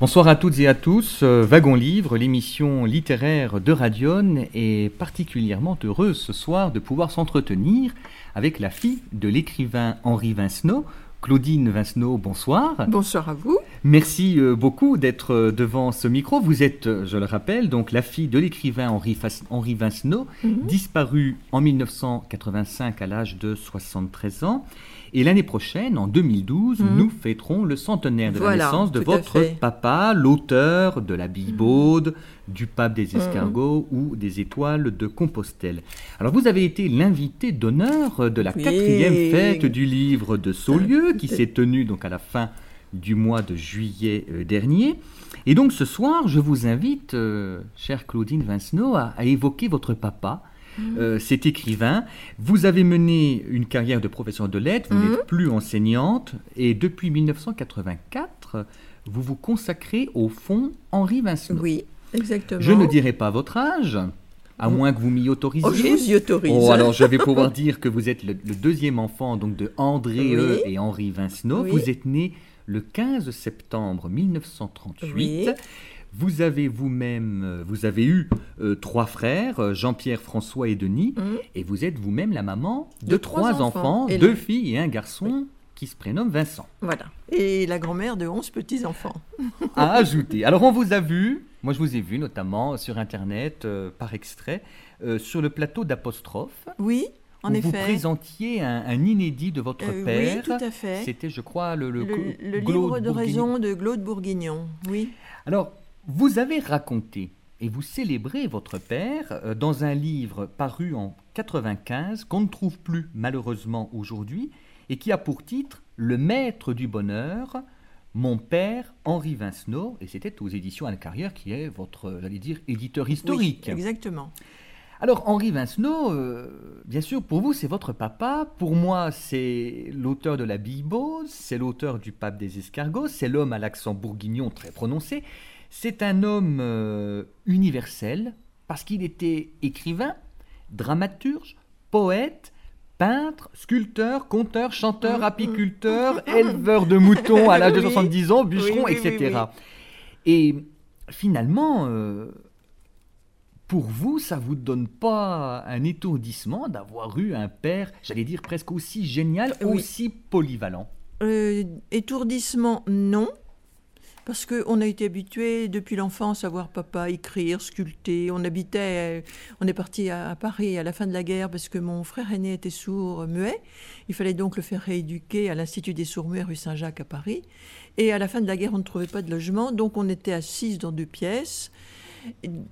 Bonsoir à toutes et à tous. Euh, Wagon Livre, l'émission littéraire de Radion, est particulièrement heureuse ce soir de pouvoir s'entretenir avec la fille de l'écrivain Henri Vincenot, Claudine Vincenot, bonsoir. Bonsoir à vous. Merci euh, beaucoup d'être euh, devant ce micro. Vous êtes, je le rappelle, donc la fille de l'écrivain Henri, Henri Vincenot, mhm. disparu en 1985 à l'âge de 73 ans. Et l'année prochaine, en 2012, mhm. nous fêterons le centenaire de la naissance de votre papa, l'auteur de la Bibaude, du pape des mhm. escargots ou des étoiles de Compostelle. Alors vous avez été l'invité d'honneur de la quatrième fête du livre de Saulieu qui s'est tenue donc à la fin du mois de juillet euh, dernier. Et donc ce soir, je vous invite, euh, chère Claudine Vincenot, à évoquer votre papa, euh, cet écrivain. Vous avez mené une carrière de professeur de lettres, vous n'êtes mhm. plus enseignante, et depuis 1984, vous vous consacrez au fond Henri Vincent. Oui, exactement. Je ne dirai pas votre âge. À moins que vous m'y autorisiez. Oh, je vous y autorise. Oh, alors je vais pouvoir dire que vous êtes le, deuxième enfant donc de André e et Henri Vincenot. Vous êtes né le 15 septembre 1938. Vous avez vous-même, euh, vous avez eu euh, trois frères, euh, Jean-Pierre, François et Denis, mmh. et vous êtes vous-même la maman de, trois, enfants, deux filles et un garçon. qui se prénomme Vincent. Voilà. Et la grand-mère de onze petits-enfants. à ajouter. Alors on vous a vu, moi je vous ai vu notamment sur Internet, par extrait, sur le plateau d'Apostrophe. Oui. En effet. Vous présentiez un, inédit de votre père. Oui, tout à fait. C'était, je crois, le, le, le livre de raison de Claude Bourguignon. Oui. Alors, vous avez raconté et vous célébrez votre père euh, dans un livre paru en 95 qu'on ne trouve plus malheureusement aujourd'hui et qui a pour titre Le maître du bonheur, mon père Henri Vincenot, et c'était aux éditions Anne Carrière qui est votre, j'allais dire, éditeur historique. exactement. Alors Henri Vincenot, euh, bien sûr, pour vous c'est votre papa, pour moi c'est l'auteur de la Bible, c'est l'auteur du Pape des Escargots, c'est l'homme à l'accent bourguignon très prononcé, c'est un homme euh, universel parce qu'il était écrivain, dramaturge, poète, peintre, sculpteur, conteur, chanteur, apiculteur, éleveur de moutons à l'âge de 70 ans, bûcheron, etc. Et finalement, euh, pour vous, ça vous donne pas un étourdissement d'avoir eu un père, j'allais dire presque aussi génial, aussi polyvalent? Euh, Étourdissement, non parce qu'on a été habitué depuis l'enfance à voir papa écrire, sculpter. On habitait, on est parti à, Paris à la fin de la guerre parce que mon frère aîné était sourd, muet. Il fallait donc le faire rééduquer à l'Institut des sourds-muets rue Saint-Jacques à Paris. Et à la fin de la guerre, on ne trouvait pas de logement, donc on était assis dans deux pièces.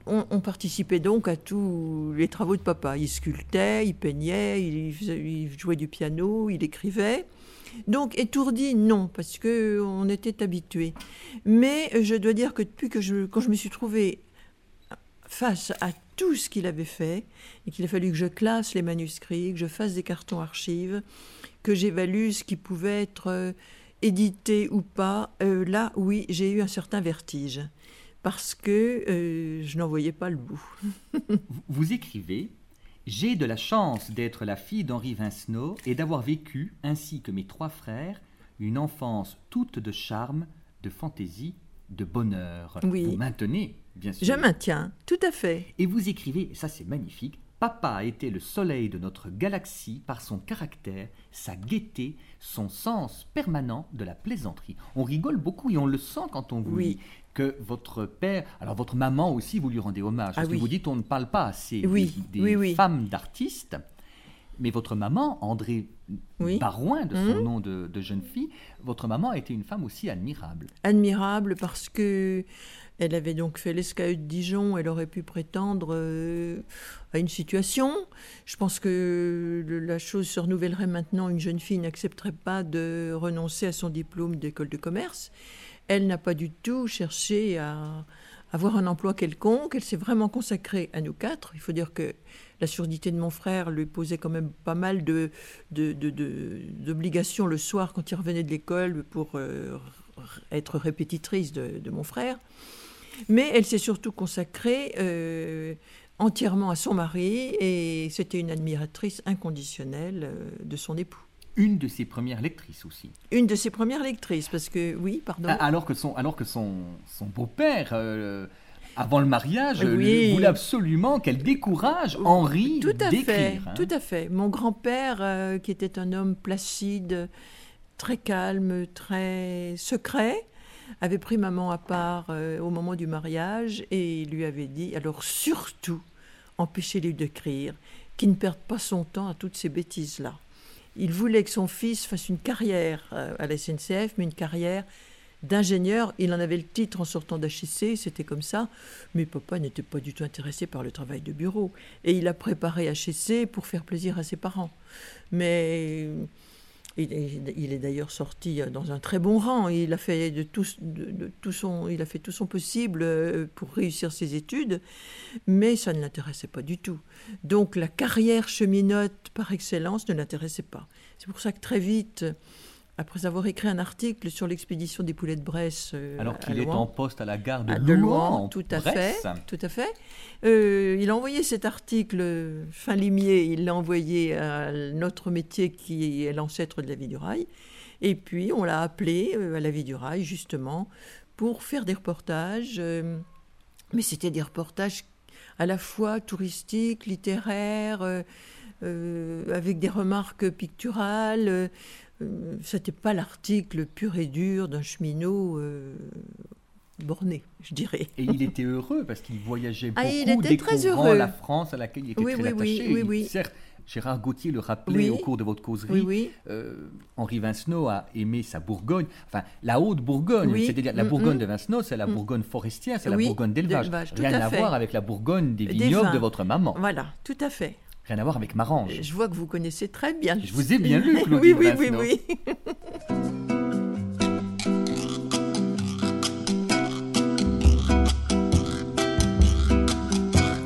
On, participait donc à tous les travaux de papa. Il sculptait, il peignait, il jouait du piano, il écrivait. Donc étourdi, non, parce que on était habitué. Mais je dois dire que depuis que je, quand je me suis trouvée face à tout ce qu'il avait fait, et qu'il a fallu que je classe les manuscrits, que je fasse des cartons archives, que j'évalue ce qui pouvait être euh, édité ou pas, euh, là, oui, j'ai eu un certain vertige, parce que euh, je n'en voyais pas le bout. Vous écrivez j'ai de la chance d'être la fille d'Henri Vincenot et d'avoir vécu, ainsi que mes trois frères, une enfance toute de charme, de fantaisie, de bonheur. Oui. Vous maintenez, bien sûr. Je maintiens, tout à fait. Et vous écrivez, ça c'est magnifique, Papa a été le soleil de notre galaxie par son caractère, sa gaieté, son sens permanent de la plaisanterie. On rigole beaucoup et on le sent quand on vous dit que votre père, alors votre maman aussi, vous lui rendez hommage. parce ah que vous dites on ne parle pas assez des, femmes d'artistes. Mais votre maman, André Barouin, de son mmh. nom de, jeune fille, votre maman a été une femme aussi admirable. Admirable parce que elle avait donc fait l'escalade de Dijon, elle aurait pu prétendre euh, à une situation. Je pense que la chose se renouvellerait maintenant. Une jeune fille n'accepterait pas de renoncer à son diplôme d'école de commerce. Elle n'a pas du tout cherché à avoir un emploi quelconque. Elle s'est vraiment consacrée à nous quatre. Il faut dire que la surdité de mon frère lui posait quand même pas mal de, d'obligations le soir quand il revenait de l'école pour euh, être répétitrice de, mon frère. Mais elle s'est surtout consacrée euh, entièrement à son mari et c'était une admiratrice inconditionnelle euh, de son époux. Une de ses premières lectrices aussi. Une de ses premières lectrices, parce que oui, pardon. Alors que son, alors que son, son beau-père, euh, avant le mariage, voulait absolument qu'elle décourage Henri tout à fait, hein. Tout à fait. Mon grand-père, qui était un homme placide, très calme, très secret, avait pris maman à part euh, au moment du mariage et lui avait dit alors surtout empêchez-lui d'écrire, qu'il ne perde pas son temps à toutes ces bêtises-là. Il voulait que son fils fasse une carrière euh, à la SNCF, mais une carrière d'ingénieur. Il en avait le titre en sortant d'HEC, c'était comme ça. Mais papa n'était pas du tout intéressé par le travail de bureau. Et il a préparé HEC pour faire plaisir à ses parents. Mais il est, d'ailleurs sorti euh, dans un très bon rang. Il a fait de tout, son, il a fait tout son possible euh, pour réussir ses études, mais ça ne l'intéressait pas du tout. Donc la carrière cheminote par excellence ne l'intéressait pas. C'est pour ça que très vite, après avoir écrit un article sur l'expédition des poulets de Bresse. Euh, Alors qu'il est en poste à la gare de, Louan, tout à fait, tout à fait. Euh, il a envoyé cet article fin limier, il l'a envoyé à notre métier qui est l'ancêtre de la vie du rail. Et puis on l'a appelé euh, à la vie du rail justement pour faire des reportages. mais c'était des reportages à la fois touristiques, littéraires, avec des remarques picturales. Euh, c'était pas l'article pur et dur d'un cheminot euh, borné, je dirais. Et il était heureux parce qu'il voyageait ah, beaucoup, il était très heureux. la France à laquelle il était très attaché. Oui, oui, certes, Gérard Gauthier le rappelait au cours de votre causerie. Euh, Henri Vincenot a aimé sa Bourgogne, enfin la haute Bourgogne, c'est-à-dire la mm, Bourgogne mm. de Vincenot, c'est la mm. Bourgogne forestière, c'est la Bourgogne d'élevage. Rien à, voir avec la Bourgogne des vignobles de votre maman. Voilà, tout à fait. Rien à voir avec Marange. Je vois que vous connaissez très bien. Je vous ai bien lu, Claudie Oui, oui, oui, oui.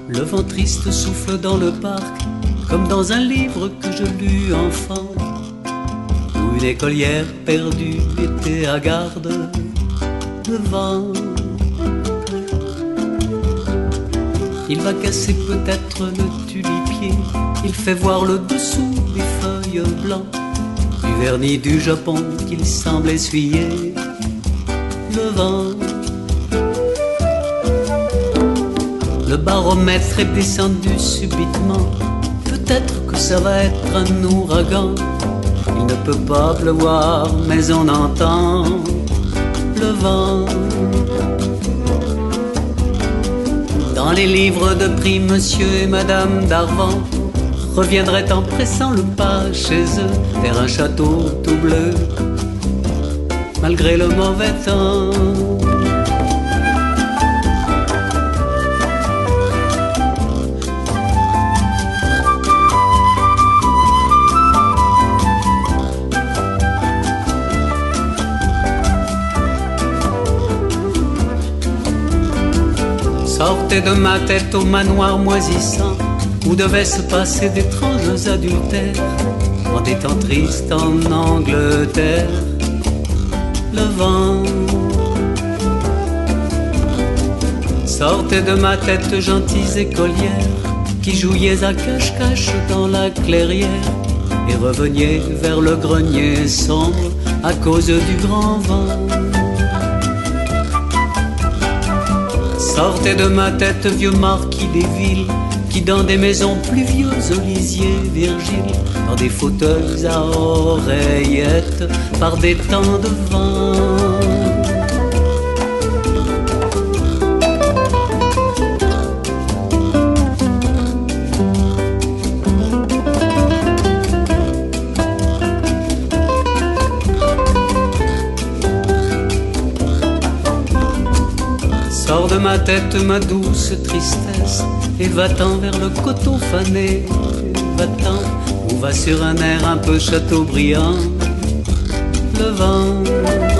Le vent triste souffle dans le parc, comme dans un livre que je lus enfant, où une écolière perdue était à garde devant Il va casser peut-être le tulipier. Il fait voir le dessous des feuilles blancs. Du vernis du Japon qu'il semble essuyer. Le vent. Le baromètre est descendu subitement. Peut-être que ça va être un ouragan. Il ne peut pas pleuvoir, mais on entend le vent. Dans les livres de prix, monsieur et madame d'Arvant reviendraient en pressant le pas chez eux vers un château tout bleu, malgré le mauvais temps. Sortez de ma tête au manoir moisissant où devaient se passer d'étranges adultères en des temps tristes en Angleterre. Le vent. Sortez de ma tête, gentils écolières, qui jouiez à cache-cache dans la clairière, et reveniez vers le grenier sombre à cause du grand vent. Sortez de ma tête, vieux marquis des villes, qui dans des maisons pluvieuses, lisier Virgile, dans des fauteuils à oreillettes, par des temps de vent. Tête ma douce tristesse et va-t'en vers le coteau fané, va-t'en ou va sur un air un peu châteaubriand, le vent.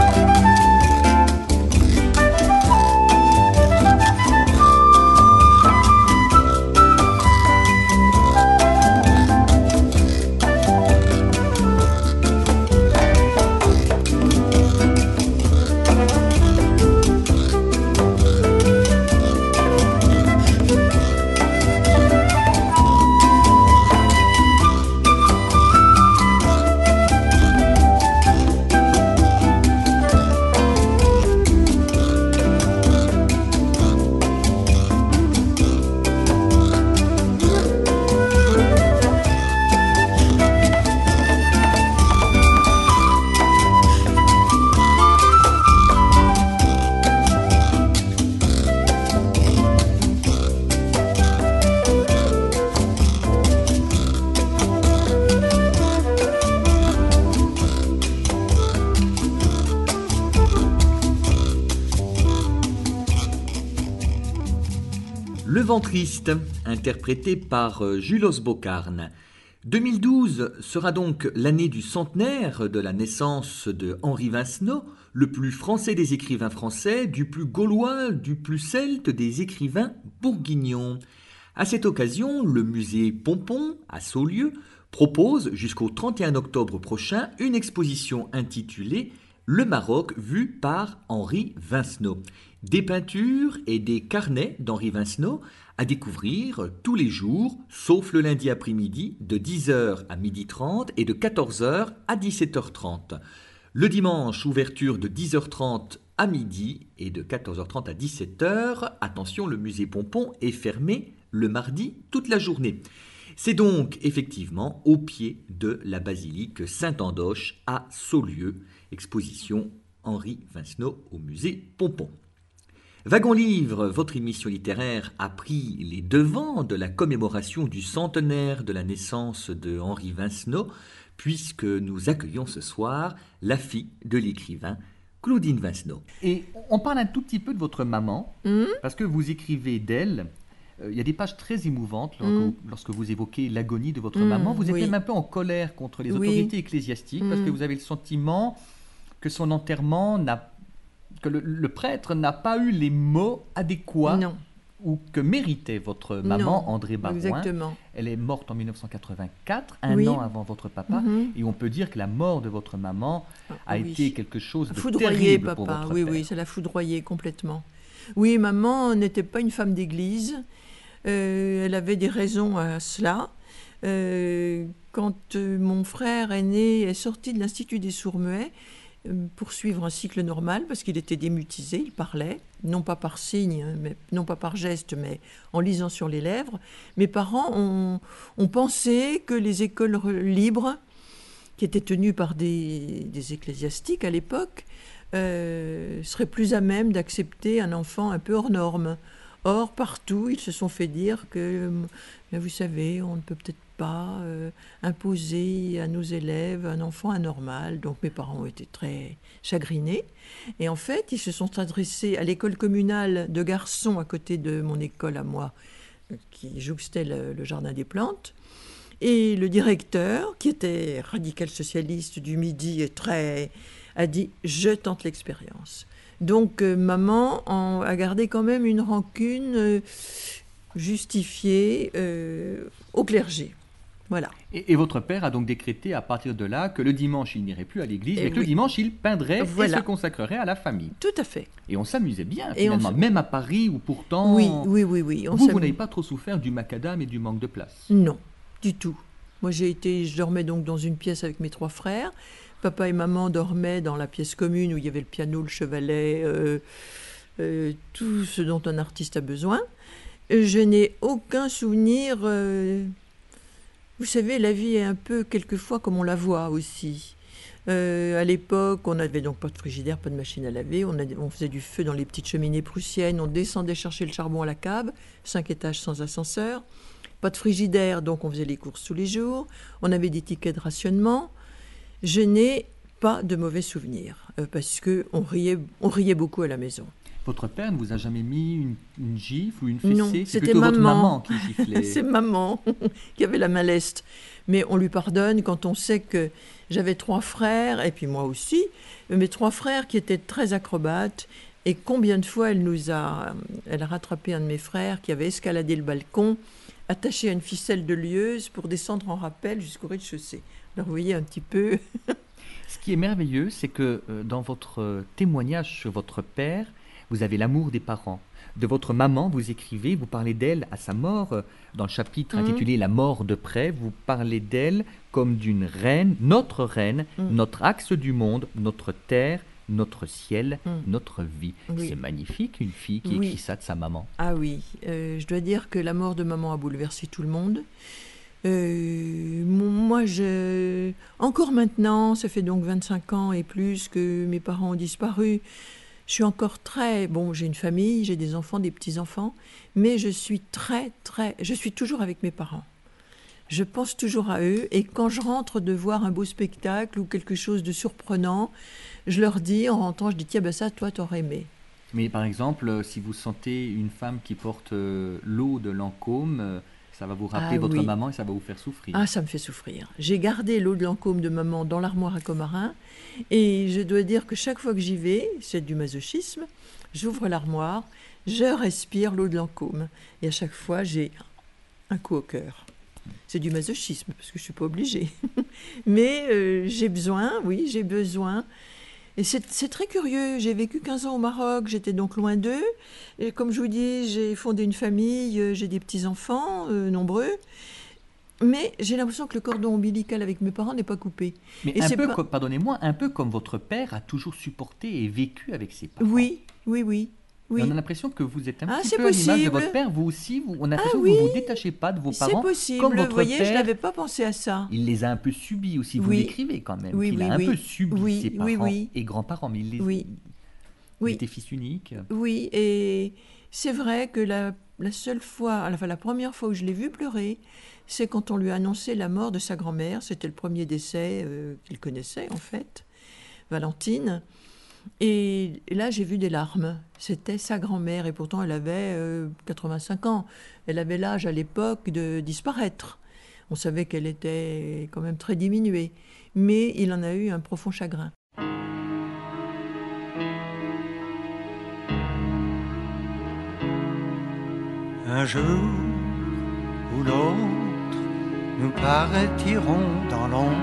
Interprété par euh, Julos Bocarne. 2012 sera donc l'année du centenaire de la naissance de Henri Vincenot, le plus français des écrivains français, du plus gaulois, du plus celte des écrivains bourguignons. À cette occasion, le musée Pompon, à Saulieu, propose jusqu'au 31 octobre prochain une exposition intitulée Le Maroc vu par Henri Vincenot. Des peintures et des carnets d'Henri Vincenot à découvrir tous les jours, sauf le lundi après-midi, de 10h à 12h30 et de 14h à 17h30. Le dimanche, ouverture de 10h30 à midi et de 14h30 à 17h. Attention, le musée Pompon est fermé le mardi toute la journée. C'est donc effectivement au pied de la basilique Saint-Andoche à Saulieu, exposition Henri Vincenot au musée Pompon. Wagon Livre, votre émission littéraire, a pris les devants de la commémoration du centenaire de la naissance de Henri Vincenot, puisque nous accueillons ce soir la fille de l'écrivain Claudine Vincenot. Et on parle un tout petit peu de votre maman, Hmm parce que vous écrivez d'elle. euh, Il y a des pages très émouvantes lorsque, Mm. lorsque vous évoquez l'agonie de votre Mm, maman. Vous êtes oui. même un peu en colère contre les Oui. autorités ecclésiastiques parce que vous avez le sentiment que son enterrement n'a que le, le prêtre n'a pas eu les mots adéquats Non, ou que méritait votre maman, Non, André Barouin. exactement. Elle est morte en 1984, un Oui. an avant votre papa. Mhm. Et on peut dire que la mort de votre maman a Ah, oui. été quelque chose de Foudroyé, terrible pour papa. votre Oui, père. oui, ça l'a foudroyé complètement. Oui, maman n'était pas une femme d'église. Euh, elle avait des raisons à cela. Euh, quand euh, mon frère aîné est sorti de l'Institut des sourds-muets euh, pour suivre un cycle normal, parce qu'il était démutisé, il parlait, non pas par signe, hein, mais, non pas par geste, mais en lisant sur les lèvres, mes parents ont, ont pensé que les écoles re- libres, qui étaient tenues par des, des ecclésiastiques à l'époque, euh, seraient plus à même d'accepter un enfant un peu hors norme. Or, partout, ils se sont fait dire que, mais vous savez, on ne peut peut-être pas euh, imposer à nos élèves un enfant anormal. Donc mes parents ont été très chagrinés. Et en fait, ils se sont adressés à l'école communale de garçons à côté de mon école à moi, euh, qui jouxtait le, le jardin des plantes. Et le directeur, qui était radical socialiste du Midi et très, a dit je tente l'expérience. Donc euh, maman en- a gardé quand même une rancune euh, justifiée euh, au clergé. Voilà. Et, et votre père a donc décrété à partir de là que le dimanche, il n'irait plus à l'église, Eh mais que le dimanche, il peindrait Voilà. et se consacrerait à la famille. Tout à fait. Et on s'amusait bien, Et on finalement, fait- même à Paris, où pourtant, Oui, oui, oui, oui. on vous, vous n'avez pas trop souffert du macadam et du manque de place. Non, du tout. Moi, j'ai été, je dormais donc dans une pièce avec mes trois frères. Papa et maman dormaient dans la pièce commune où il y avait le piano, le chevalet, euh, euh, tout ce dont un artiste a besoin. Je n'ai aucun souvenir. euh, Vous savez, la vie est un peu quelquefois comme on la voit aussi. À l'époque, on n'avait donc pas de frigidaire, pas de machine à laver. On, on faisait du feu dans les petites cheminées prussiennes. On descendait chercher le charbon à la cave, cinq étages sans ascenseur. Pas de frigidaire, donc on faisait les courses tous les jours. On avait des tickets de rationnement. Je n'ai pas de mauvais souvenirs euh, parce que on riait, on riait beaucoup à la maison. Votre père ne vous a jamais mis une, une gifle ou une Non, fessée? C'est c'était plutôt votre maman. maman qui giflait. C'est maman qui avait la main leste. Mais on lui pardonne quand on sait que j'avais trois frères, et puis moi aussi, mes trois frères qui étaient très acrobates. Et combien de fois elle nous a, elle a rattrapé un de mes frères qui avait escaladé le balcon, attaché à une ficelle de lieuse pour descendre en rappel jusqu'au rez-de-chaussée. Alors vous voyez un petit peu. Ce qui est merveilleux, c'est que euh, dans votre euh, témoignage sur votre père, vous avez l'amour des parents. De votre maman, vous écrivez, vous parlez d'elle à sa mort. Dans le chapitre Mhm. intitulé La mort de près, vous parlez d'elle comme d'une reine, notre reine, Mhm. notre axe du monde, notre terre, notre ciel, Mhm. notre vie. Oui. C'est magnifique, une fille qui Oui. écrit ça de sa maman. Ah oui, euh, je dois dire que la mort de maman a bouleversé tout le monde. Euh, moi, je... encore maintenant, ça fait donc 25 ans et plus que mes parents ont disparu. Je suis encore très... Bon, j'ai une famille, j'ai des enfants, des petits-enfants, mais je suis très, très... Je suis toujours avec mes parents. Je pense toujours à eux et quand je rentre de voir un beau spectacle ou quelque chose de surprenant, je leur dis en rentrant, je dis tiens ben ça toi t'aurais aimé. Mais par exemple, euh, si vous sentez une femme qui porte euh, l'eau de Lancôme, ça va vous rappeler Ah votre oui. maman et ça va vous faire souffrir. Ah, ça me fait souffrir. J'ai gardé l'eau de Lancôme de maman dans l'armoire à Comarin. Et je dois dire que chaque fois que j'y vais, c'est du masochisme, j'ouvre l'armoire, je respire l'eau de Lancôme. Et à chaque fois, j'ai un coup au cœur. C'est du masochisme, parce que je ne suis pas obligée. Mais euh, j'ai besoin, oui, j'ai besoin. Et c'est très curieux. J'ai vécu 15 ans au Maroc, j'étais donc loin d'eux. Et comme je vous dis, j'ai fondé une famille, euh, j'ai des petits-enfants, euh, nombreux. Mais j'ai l'impression que le cordon ombilical avec mes parents n'est pas coupé. Mais et un c'est peu, pas- pardonnez-moi, un peu comme votre père a toujours supporté et vécu avec ses parents. Oui, oui, oui. Oui. On a l'impression que vous êtes un Ah, petit c'est peu à l'image de votre père, vous aussi. Vous, on a Ah l'impression que vous ne vous détachez pas de vos C'est parents. possible. Comme Vous votre voyez, je père, n'avais pas pensé à ça. il les a un peu subis aussi. Vous l'écrivez quand même. Oui, a un peu subi Oui, ses parents oui, oui. et grands-parents, mais il, les, Oui. il était fils unique. Oui, et c'est vrai que la, la seule fois, enfin la première fois où je l'ai vu pleurer, c'est quand on lui a annoncé la mort de sa grand-mère. C'était le premier décès euh, qu'il connaissait en fait, Valentine. Et là, j'ai vu des larmes. C'était sa grand-mère, et pourtant elle avait euh, 85 ans. Elle avait l'âge à l'époque de disparaître. On savait qu'elle était quand même très diminuée. Mais il en a eu un profond chagrin. Un jour ou l'autre, nous paraîtirons dans l'ombre,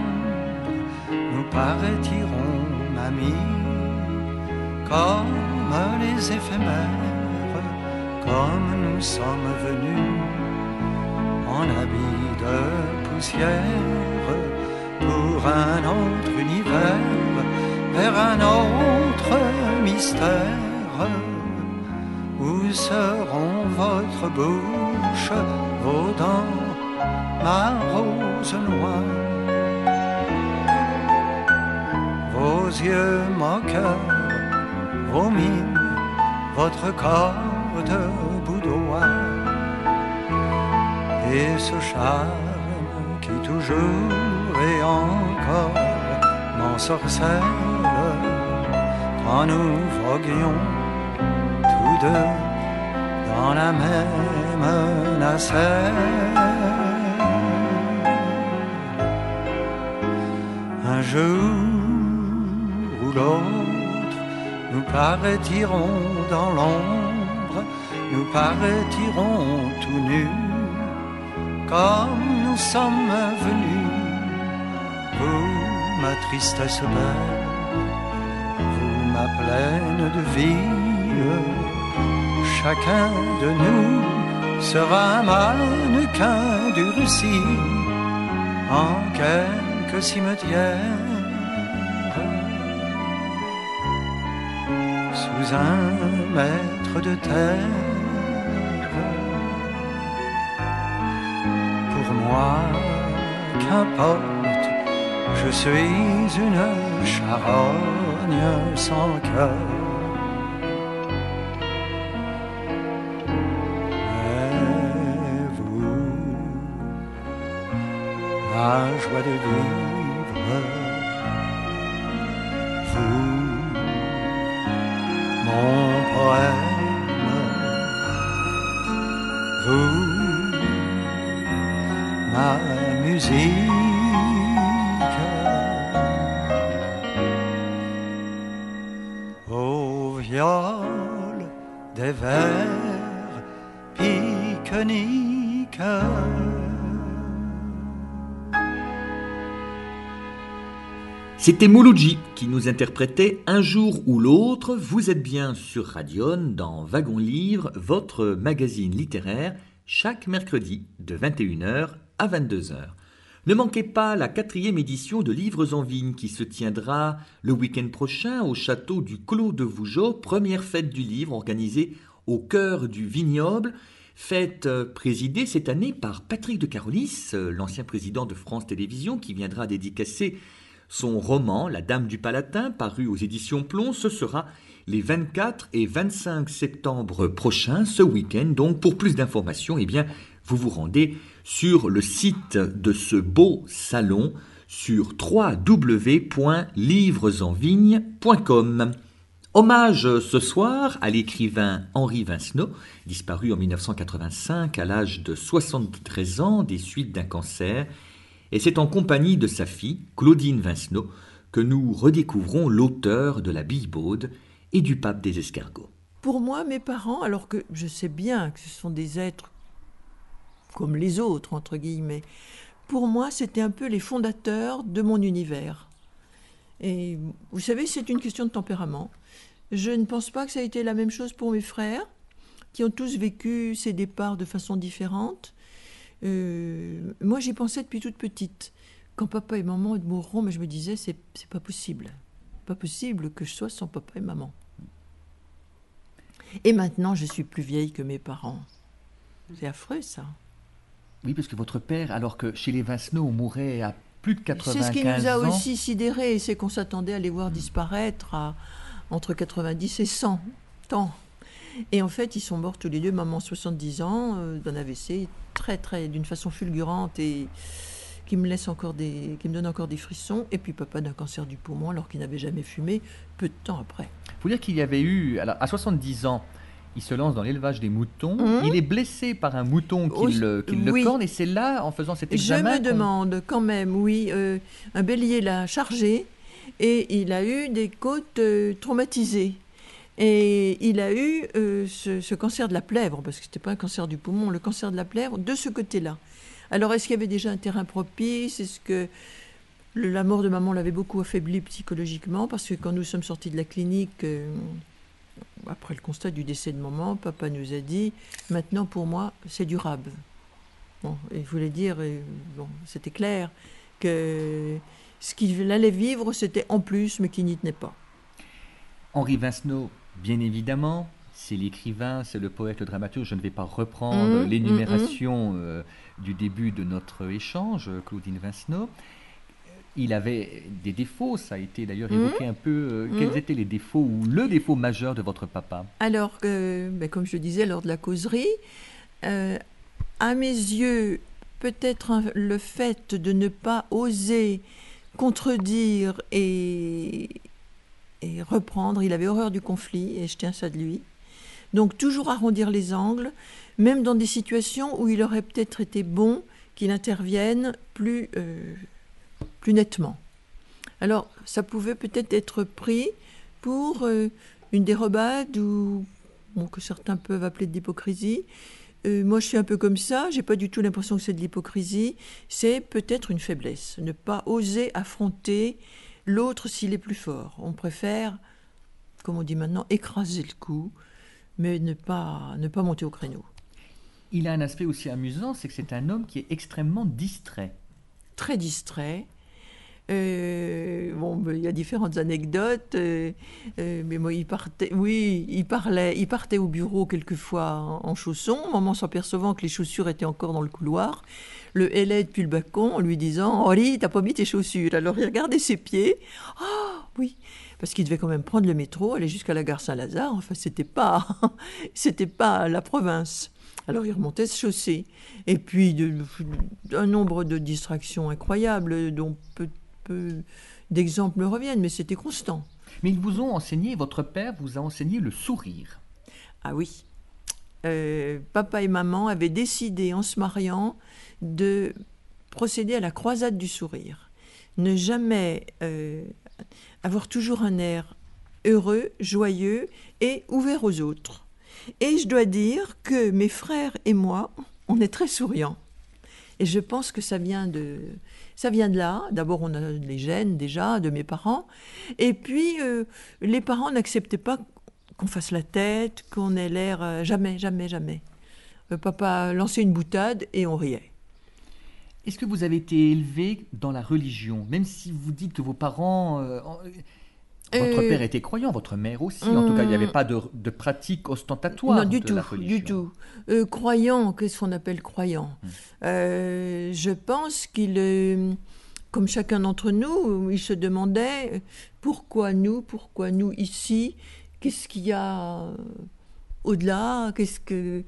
nous paraîtirons amis, comme les éphémères, comme nous sommes venus en habits de poussière pour un autre univers, vers un autre mystère. Où seront votre bouche, vos dents, ma rose noire? Vos yeux moqueurs, votre corps de boudoir Et ce charme qui toujours et encore m'ensorcelle quand nous voguions tous deux dans la même nacelle. Un jour ou l'autre, nous paraîtirons dans l'ombre, nous paraîtirons tout nus, comme nous sommes venus. Vous, ma tristesse belle, vous, ma pleine de vie, chacun de nous sera un mannequin du récit en quelques cimetières un mètre de terre. Pour moi, qu'importe, je suis une charogne sans cœur. Mais vous, la joie de vivre, C'était Mouloudji qui nous interprétait Un jour ou l'autre. Vous êtes bien sur Radion dans Wagon Livre, votre magazine littéraire, chaque mercredi de 21h à 22h. Ne manquez pas la quatrième édition de Livres en Vigne qui se tiendra le week-end prochain au château du Clos de Vougeot, première fête du livre organisée au cœur du vignoble. Fête euh, présidée cette année par Patrick de Carolis, euh, l'ancien président de France Télévisions, qui viendra dédicacer son roman La Dame du Palatin, paru aux éditions Plomb. Ce sera les 24 et 25 septembre prochains, ce week-end. Donc, pour plus d'informations, eh bien, vous vous rendez sur le site de ce beau salon sur www.livresenvigne.com. Hommage ce soir à l'écrivain Henri Vincenot, disparu en 1985 à l'âge de 73 ans des suites d'un cancer, et c'est en compagnie de sa fille, Claudine Vincenot, que nous redécouvrons l'auteur de la Bille-Baude et du pape des escargots. Pour moi, mes parents, alors que je sais bien que ce sont des êtres comme les autres, entre guillemets, pour moi, c'était un peu les fondateurs de mon univers. Et vous savez, c'est une question de tempérament. Je ne pense pas que ça a été la même chose pour mes frères, qui ont tous vécu ces départs de façon différente. Euh, moi, j'y pensais depuis toute petite. Quand papa et maman mourront, mais je me disais, c'est, c'est pas possible. Pas possible que je sois sans papa et maman. Et maintenant, je suis plus vieille que mes parents. C'est affreux, ça. Oui, parce que votre père, alors que chez les Vincenot, on mourait à plus de 95 ans. C'est ce qui nous a aussi sidérés, c'est qu'on s'attendait à les voir disparaître à entre 90 et 100 ans. Et en fait, ils sont morts tous les deux, maman 70 ans, euh, d'un AVC, très, très, d'une façon fulgurante et qui me laisse encore des, qui me donne encore des frissons. Et puis papa d'un cancer du poumon alors qu'il n'avait jamais fumé, peu de temps après. Il faut dire qu'il y avait eu, alors à 70 ans, il se lance dans l'élevage des moutons. Mmh. Il est blessé par un mouton qui, le, qui le, corne et c'est là, en faisant cet examen. Je me demande quand même, oui, euh, un bélier l'a chargé et il a eu des côtes euh, traumatisées. Et il a eu euh, ce, ce, cancer de la plèvre, parce que ce n'était pas un cancer du poumon, le cancer de la plèvre, de ce côté-là. Alors, est-ce qu'il y avait déjà un terrain propice? Est-ce que la mort de maman l'avait beaucoup affaibli psychologiquement? Parce que quand nous sommes sortis de la clinique, euh, après le constat du décès de maman, papa nous a dit maintenant pour moi, c'est durable. Bon, il voulait dire, euh, bon, c'était clair, que ce qu'il allait vivre, c'était en plus, mais qu'il n'y tenait pas. Henri Vincenot, bien évidemment, c'est l'écrivain, c'est le poète, le dramaturge. Je ne vais pas reprendre mmh, l'énumération mmh, euh, du début de notre échange, Claudine Vincenot. Il avait des défauts, ça a été d'ailleurs évoqué un peu. Euh, quels étaient les défauts ou le défaut majeur de votre papa? Alors, euh, ben, comme je disais lors de la causerie, euh, à mes yeux, peut-être le fait de ne pas oser contredire et, et reprendre, il avait horreur du conflit, et je tiens ça de lui. Donc toujours arrondir les angles, même dans des situations où il aurait peut-être été bon qu'il intervienne plus, euh, plus nettement. Alors ça pouvait peut-être être pris pour euh, une dérobade ou que certains peuvent appeler de l'hypocrisie. Euh, moi, je suis un peu comme ça. J'ai pas du tout l'impression que c'est de l'hypocrisie. C'est peut-être une faiblesse, ne pas oser affronter l'autre s'il est plus fort. On préfère, comme on dit maintenant, écraser le coup, mais ne pas, ne pas monter au créneau. Il a un aspect aussi amusant, c'est que c'est un homme qui est extrêmement distrait. Très distrait. Euh, bon, ben, il y a différentes anecdotes, euh, euh, mais moi, il partait, oui, il parlait, il partait au bureau quelquefois en, en chaussons, maman s'apercevant que les chaussures étaient encore dans le couloir, le hélait depuis le balcon en lui disant, Oli, t'as pas mis tes chaussures. Alors il regardait ses pieds, ah oh, oui, parce qu'il devait quand même prendre le métro, aller jusqu'à la gare Saint-Lazare. Enfin, c'était pas, c'était pas la province. Alors il remontait ce chaussée. Et puis de, un nombre de distractions incroyables dont peu, peu d'exemples me reviennent, mais c'était constant. Mais ils vous ont enseigné, votre père vous a enseigné le sourire. Ah oui. Euh, papa et maman avaient décidé en se mariant de procéder à la croisade du sourire. Ne jamais euh, avoir toujours un air heureux, joyeux et ouvert aux autres. Et je dois dire que mes frères et moi, on est très souriants. Et je pense que ça vient de, ça vient de là. D'abord, on a les gènes déjà de mes parents. Et puis, euh, les parents n'acceptaient pas qu'on fasse la tête, qu'on ait l'air. Euh, jamais, jamais, jamais. Euh, papa lançait une boutade et on riait. Est-ce que vous avez été élevé dans la religion Même si vous dites que vos parents. Euh, votre Euh, père était croyant, votre mère aussi. En tout cas, il n'y avait pas de, de pratique ostentatoire Non, du de tout, la religion. du tout. Euh, croyant, qu'est-ce qu'on appelle croyant Euh, Je pense qu'il, comme chacun d'entre nous, il se demandait pourquoi nous, pourquoi nous ici, qu'est-ce qu'il y a euh, au-delà, qu'est-ce que,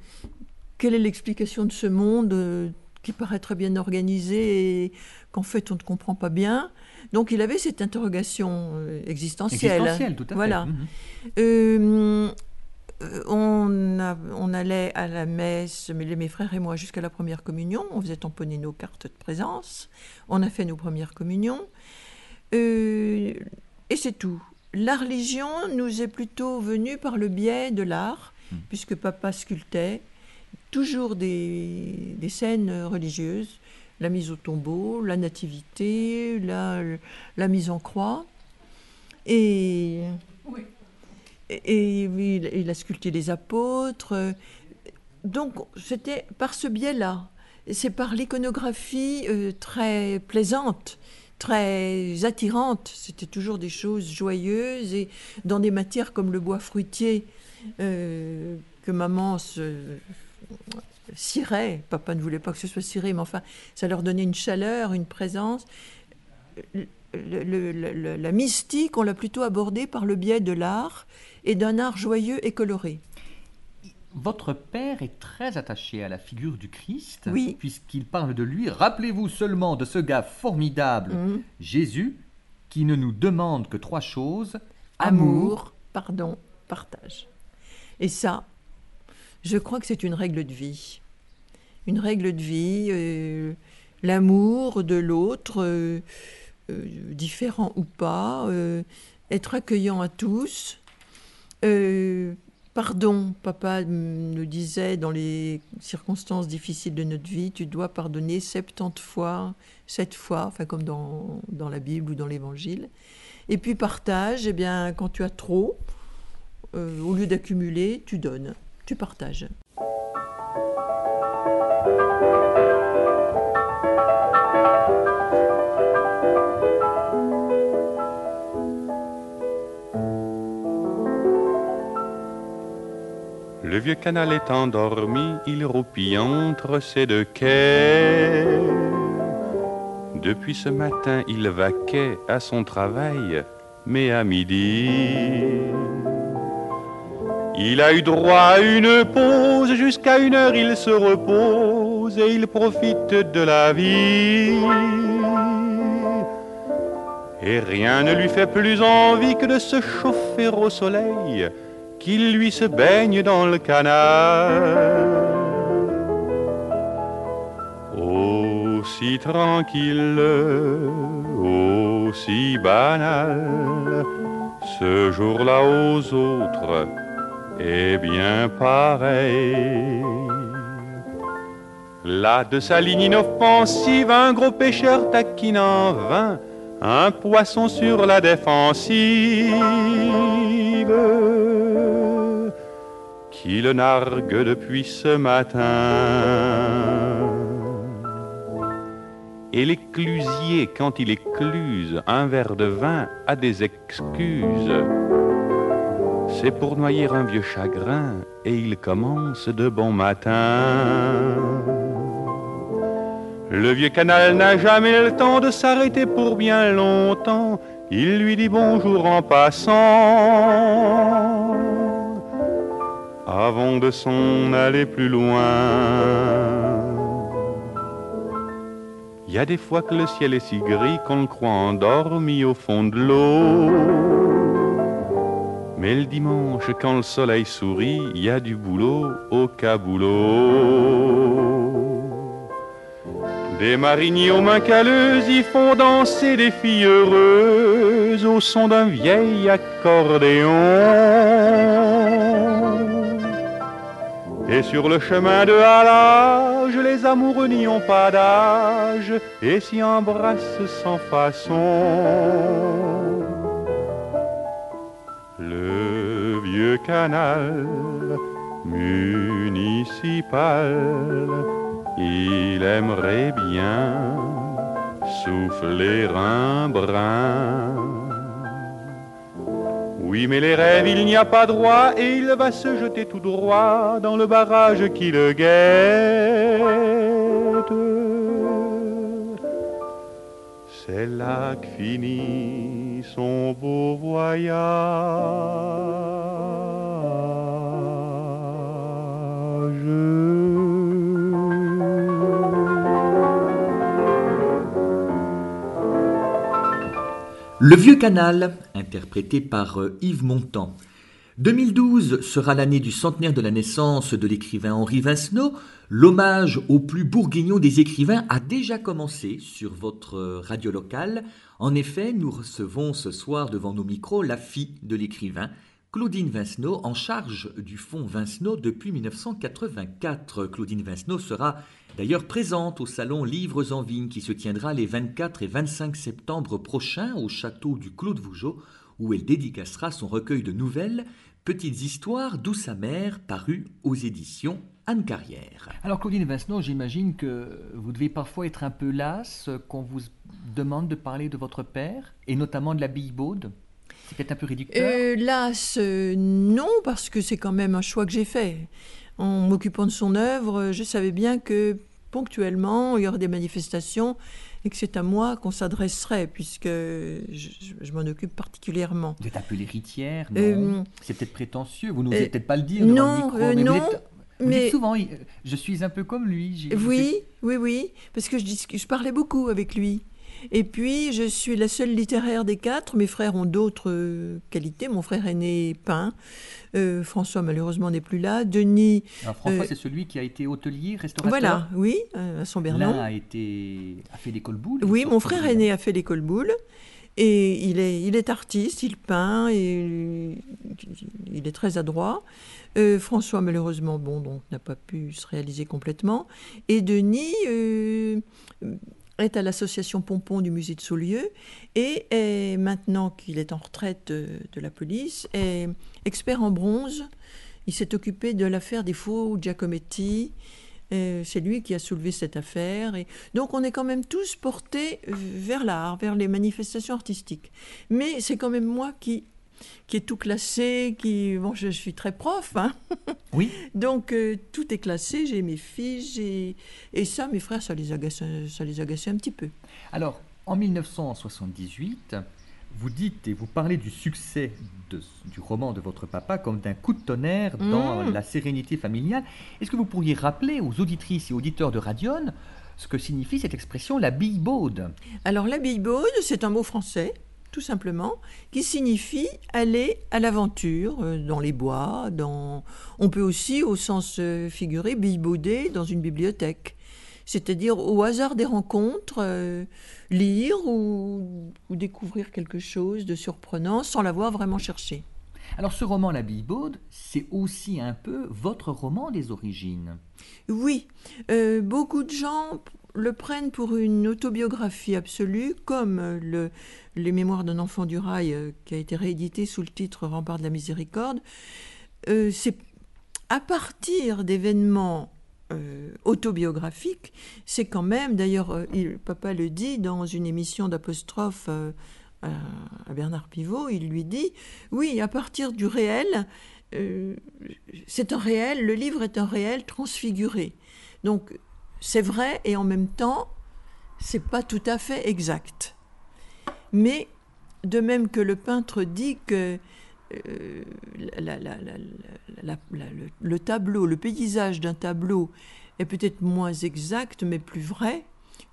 quelle est l'explication de ce monde euh, qui paraît très bien organisé et qu'en fait on ne comprend pas bien? Donc il avait cette interrogation euh, existentielle. Existentielle, tout à fait. Voilà. Mhm. Euh, on, a- on allait à la messe, mes, mes frères et moi, jusqu'à la première communion. On faisait tamponner nos cartes de présence. On a fait nos premières communions. Euh, et c'est tout. La religion nous est plutôt venue par le biais de l'art, puisque papa sculptait toujours des, des scènes religieuses. La mise au tombeau, la nativité, la, la mise en croix. Et et, et il, il a sculpté les apôtres. Donc c'était par ce biais-là. C'est par l'iconographie euh, très plaisante, très attirante. C'était toujours des choses joyeuses et dans des matières comme le bois fruitier euh, que maman se cirait. Papa ne voulait pas que ce soit ciré, mais enfin, ça leur donnait une chaleur, une présence. La mystique, on l'a plutôt abordée par le biais de l'art et d'un art joyeux et coloré. Votre père est très attaché à la figure du Christ, Oui. puisqu'il parle de lui. Rappelez-vous seulement de ce gars formidable, Mhm. Jésus, qui ne nous demande que trois choses Amour, pardon, partage. Et ça, je crois que c'est une règle de vie. Une règle de vie, euh, l'amour de l'autre, euh, euh, différent ou pas, être accueillant à tous. Pardon, papa nous disait dans les circonstances difficiles de notre vie, tu dois pardonner 70 fois, 7 fois, enfin comme dans, dans la Bible ou dans l'Évangile. Et puis partage, eh bien, quand tu as trop, euh, au lieu d'accumuler, tu donnes, tu partages. Le vieux canal est endormi, il roupille entre ses deux quais. Depuis ce matin, il vaquait à son travail, mais à midi. Il a eu droit à une pause, jusqu'à une heure il se repose et il profite de la vie. Et rien ne lui fait plus envie que de se chauffer au soleil, qu'il lui se baigne dans le canal. Aussi tranquille, aussi banal, ce jour-là aux autres est bien pareil. Là de sa ligne inoffensive, un gros pêcheur taquine en vain, un poisson sur la défensive, qui le nargue depuis ce matin. Et l'éclusier, quand il écluse un verre de vin, a des excuses. C'est pour noyer un vieux chagrin, et il commence de bon matin. Le vieux canal n'a jamais le temps de s'arrêter pour bien longtemps. Il lui dit bonjour en passant, avant de s'en aller plus loin. Il y a des fois que le ciel est si gris qu'on le croit endormi au fond de l'eau. Mais le dimanche, quand le soleil sourit, il y a du boulot au caboulot. Des mariniers aux mains calleuses y font danser des filles heureuses au son d'un vieil accordéon. Et sur le chemin de halage, les amoureux n'y ont pas d'âge et s'y embrassent sans façon. Le vieux canal municipal, il aimerait bien souffler un brin. Oui, mais les rêves, il n'y a pas droit, et il va se jeter tout droit dans le barrage qui le guette. C'est là que finit son beau voyage. Le vieux canal, interprété par euh, Yves Montand. 2012 sera l'année du centenaire de la naissance de l'écrivain Henri Vincenot. L'hommage au plus bourguignon des écrivains a déjà commencé sur votre euh, radio locale. En effet, nous recevons ce soir devant nos micros la fille de l'écrivain, Claudine Vincenot, en charge du fonds Vincenot depuis 1984. Claudine Vincenot sera d'ailleurs présente au salon Livres en Vigne qui se tiendra les 24 et 25 septembre prochains au château du Clos de Vougeot où elle dédicacera son recueil de nouvelles Petites histoires douce amère paru aux éditions Anne Carrière. Alors Claudine Vincenot, j'imagine que vous devez parfois être un peu lasse qu'on vous demande de parler de votre père et notamment de la bille Baude. C'est peut-être un peu réducteur. Euh, euh, non, parce que c'est quand même un choix que j'ai fait. En m'occupant de son œuvre, je savais bien que ponctuellement, il y aurait des manifestations et que c'est à moi qu'on s'adresserait, puisque je, m'en occupe particulièrement. Vous êtes un peu l'héritière, euh, C'est peut-être prétentieux, vous n'osez euh, peut-être pas le dire non, le micro, euh, mais non, vous, mais... souvent, je suis un peu comme lui. Oui, oui, oui, parce que je, je parlais beaucoup avec lui. Et puis, je suis la seule littéraire des quatre. Mes frères ont d'autres euh, qualités. Mon frère aîné peint. Euh, François, malheureusement, n'est plus là. Denis. Alors, François, euh, c'est celui qui a été hôtelier, restaurateur. Voilà, oui, à son Bernon. L'un a, été... a fait l'école boule. Oui, mon frère aîné a fait l'école boule. Et il est, il est artiste, il peint, et il est très adroit. François, malheureusement, bon, donc n'a pas pu se réaliser complètement. Et Denis est à l'association Pompon du musée de Saulieu et maintenant qu'il est en retraite de, la police, est expert en bronze. Il s'est occupé de l'affaire des faux Giacometti. Euh, c'est lui qui a soulevé cette affaire. Et donc on est quand même tous portés vers l'art, vers les manifestations artistiques. Mais c'est quand même moi qui qui est tout classé, qui bon, je, suis très prof, hein Oui. Donc euh, tout est classé. J'ai mes fiches et ça, mes frères, ça les agaçait, ça les agaçait un petit peu. Alors, en 1978, vous dites et vous parlez du succès du roman de votre papa comme d'un coup de tonnerre dans mmh. la sérénité familiale. Est-ce que vous pourriez rappeler aux auditrices et auditeurs de Radion ce que signifie cette expression la bille baude? Alors la bille baude, c'est un mot français tout simplement, qui signifie aller à l'aventure euh, dans les bois. Dans... On peut aussi, au sens euh, figuré, billebauder dans une bibliothèque. C'est-à-dire au hasard des rencontres, euh, lire ou, découvrir quelque chose de surprenant sans l'avoir vraiment cherché. Alors ce roman La Billebaude, c'est aussi un peu votre roman des origines. Oui, beaucoup de gens le prennent pour une autobiographie absolue, comme le, les Mémoires d'un enfant du rail, euh, qui a été réédité sous le titre Rempart de la miséricorde, euh, c'est à partir d'événements euh, autobiographiques, c'est quand même, d'ailleurs, papa le dit dans une émission d'apostrophe à Bernard Pivot, il lui dit, oui, à partir du réel, c'est un réel, le livre est un réel transfiguré. Donc, c'est vrai et en même temps, c'est pas tout à fait exact. Mais de même que le peintre dit que euh, le, tableau, le paysage d'un tableau est peut-être moins exact mais plus vrai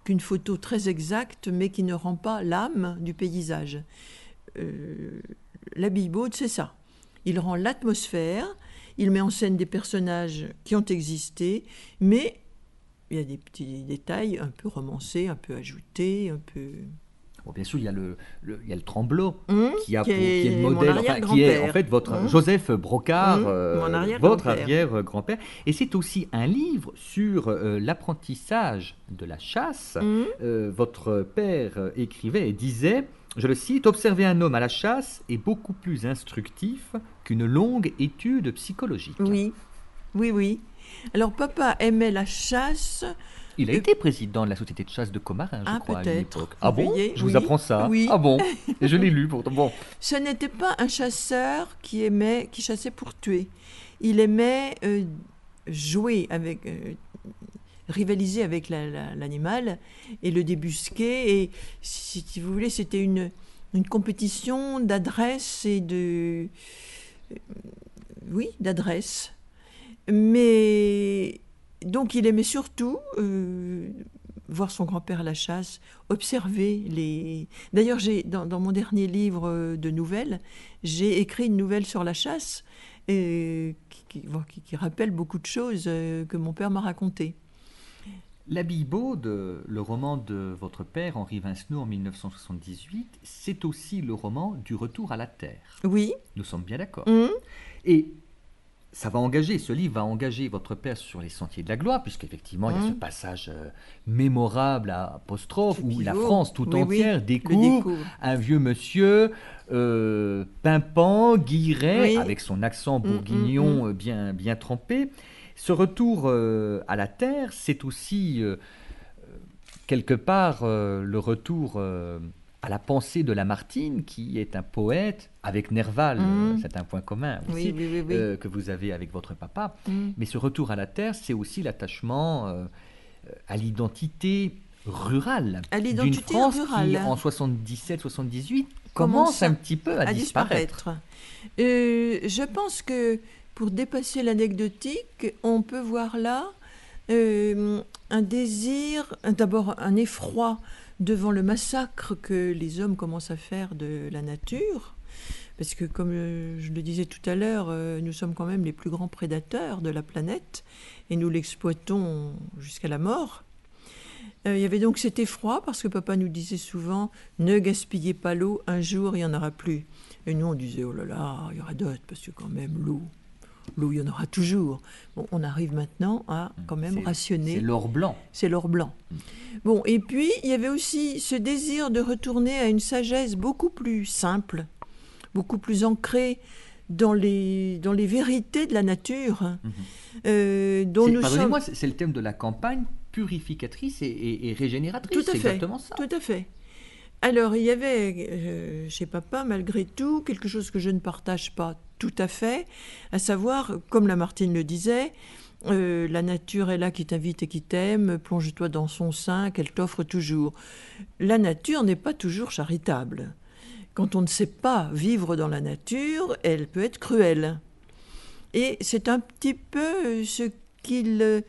qu'une photo très exacte mais qui ne rend pas l'âme du paysage. Euh, la Bibaude, c'est ça. Il rend l'atmosphère, il met en scène des personnages qui ont existé, mais il y a des petits détails un peu romancés, un peu ajoutés, un peu bien sûr, il y a le, il y a le Tremblot mmh, qui, a, qui, est, le modèle, qui est en fait votre mmh. Joseph Brocard, mmh, euh, votre arrière-grand-père. Et c'est aussi un livre sur euh, l'apprentissage de la chasse. Euh, votre père écrivait et disait, je le cite, Observer un homme à la chasse est beaucoup plus instructif qu'une longue étude psychologique. Oui, oui, oui. Alors papa aimait la chasse il a été président de la société de chasse de Comarin, je ah, crois, à Ah bon Je vous apprends ça oui. Ah bon Et je l'ai lu pourtant. Bon. Ce n'était pas un chasseur qui aimait, qui chassait pour tuer. Il aimait euh, jouer avec, euh, rivaliser avec l'animal et le débusquer. Et si, vous voulez, c'était une, une compétition d'adresse et de, euh, oui, d'adresse. Mais donc il aimait surtout euh, voir son grand-père à la chasse, observer les. D'ailleurs, j'ai dans, mon dernier livre euh, de nouvelles, j'ai écrit une nouvelle sur la chasse et qui, qui, rappelle beaucoup de choses euh, que mon père m'a racontées. L'Abbaye Baude, le roman de votre père, Henri Vincenot, en 1978, c'est aussi le roman du retour à la Terre. Oui. Nous sommes bien d'accord. Mmh. Et ça va engager, ce livre va engager votre père sur les sentiers de la gloire, puisqu'effectivement, il y a ce mmh. passage euh, mémorable à apostrophe où la France tout entière découvre, un vieux monsieur euh, pimpant, guilleret, avec son accent mmh, mmh, bourguignon euh, bien, bien trempé. Ce retour à la terre, c'est aussi quelque part le retour à la pensée de Lamartine, qui est un poète, avec Nerval, mmh. c'est un point commun aussi, euh, que vous avez avec votre papa. Mmh. Mais ce retour à la terre, c'est aussi l'attachement euh, à l'identité rurale d'une France qui, en 77-78, commence un petit peu à, disparaître. Euh, je pense que pour dépasser l'anecdotique, on peut voir là un désir, d'abord un effroi devant le massacre que les hommes commencent à faire de la nature, parce que comme je le disais tout à l'heure, euh, nous sommes quand même les plus grands prédateurs de la planète et nous l'exploitons jusqu'à la mort. Euh, il y avait donc cet effroi parce que papa nous disait souvent ne gaspillez pas l'eau, un jour il n'y en aura plus. Et nous on disait oh là là, il y aura d'autres parce que quand même l'eau, l'eau, il y en aura toujours. Bon, on arrive maintenant à quand même rationner. C'est l'or blanc. C'est l'or blanc. Bon, et puis il y avait aussi ce désir de retourner à une sagesse beaucoup plus simple, beaucoup plus ancrée dans les, dans les vérités de la nature. Mhm. Euh, nous sommes... c'est le thème de la campagne purificatrice et, régénératrice. Tout à fait. exactement ça. Tout à fait. Alors, il y avait euh, chez papa, malgré tout, quelque chose que je ne partage pas tout à fait, à savoir, comme Lamartine le disait, euh, la nature est là qui t'invite et qui t'aime, plonge-toi dans son sein, qu'elle t'offre toujours. La nature n'est pas toujours charitable. Quand on ne sait pas vivre dans la nature, elle peut être cruelle. Et c'est un petit peu ce qu'il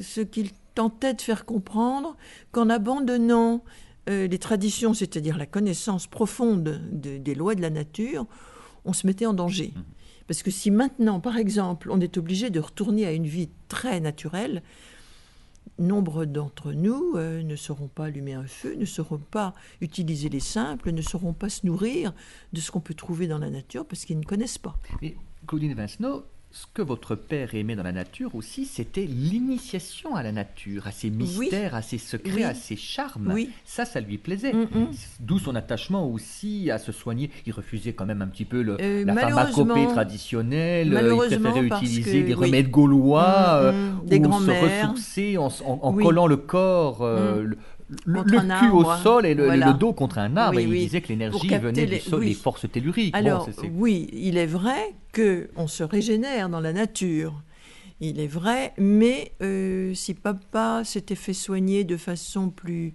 ce qu'il tentait de faire comprendre qu'en abandonnant euh, les traditions, c'est-à-dire la connaissance profonde des lois de la nature, on se mettait en danger. Mmh. Parce que si maintenant, par exemple, on est obligé de retourner à une vie très naturelle, nombre d'entre nous euh, ne sauront pas allumer un feu, ne sauront pas utiliser les simples, ne sauront pas se nourrir de ce qu'on peut trouver dans la nature parce qu'ils ne connaissent pas. Mais Claudine Vincenot, ce que votre père aimait dans la nature aussi, c'était l'initiation à la nature, à ses mystères, à ses secrets, à ses charmes. Oui. Ça, ça lui plaisait. Mm, mm. D'où son attachement aussi à se soigner. Il refusait quand même un petit peu le, euh, la pharmacopée traditionnelle. Il préférait utiliser des remèdes gaulois, mm, euh, des ou se ressourcer en, en, collant le corps, euh, le, cul au sol et le, dos contre un arbre. et il disait que l'énergie venait du sol, des forces telluriques. Alors, oui, il est vrai qu'on se régénère dans la nature. Il est vrai, mais euh, si papa s'était fait soigner de façon plus,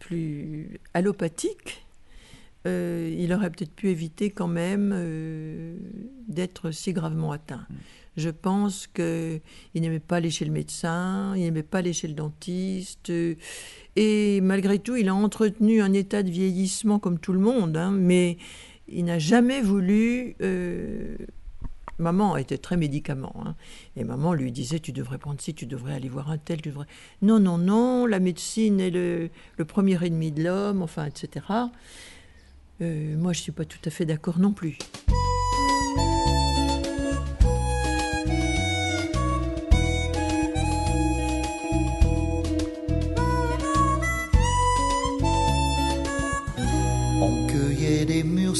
plus allopathique, euh, il aurait peut-être pu éviter quand même euh, d'être si gravement atteint. Je pense qu'il n'aimait pas aller chez le médecin, il n'aimait pas aller chez le dentiste. Et malgré tout, il a entretenu un état de vieillissement comme tout le monde, hein, mais il n'a jamais voulu... Euh, maman était très médicament. Hein, et maman lui disait, tu devrais prendre ci, tu devrais aller voir un tel, tu devrais... Non, non, non, la médecine est le, premier ennemi de l'homme, enfin, etc. Euh, moi, je ne suis pas tout à fait d'accord non plus.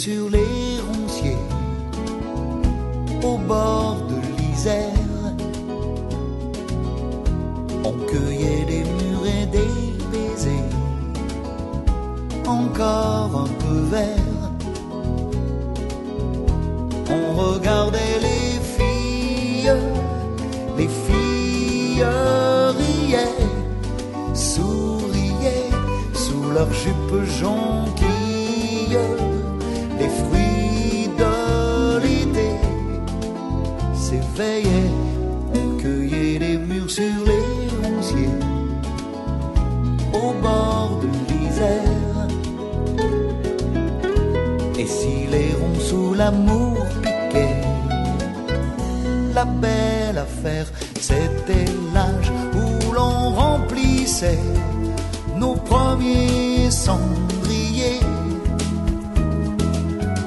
Sur les ronciers, au bord de l'Isère. On cueillait des murs et des baisers, encore un peu verts. On regardait les filles, les filles riaient, souriaient sous leurs jupes jonquilles veillait, les murs sur les ronciers, au bord de l'Isère. Et si les ronds sous l'amour piquaient, la belle affaire, c'était l'âge où l'on remplissait nos premiers cendriers.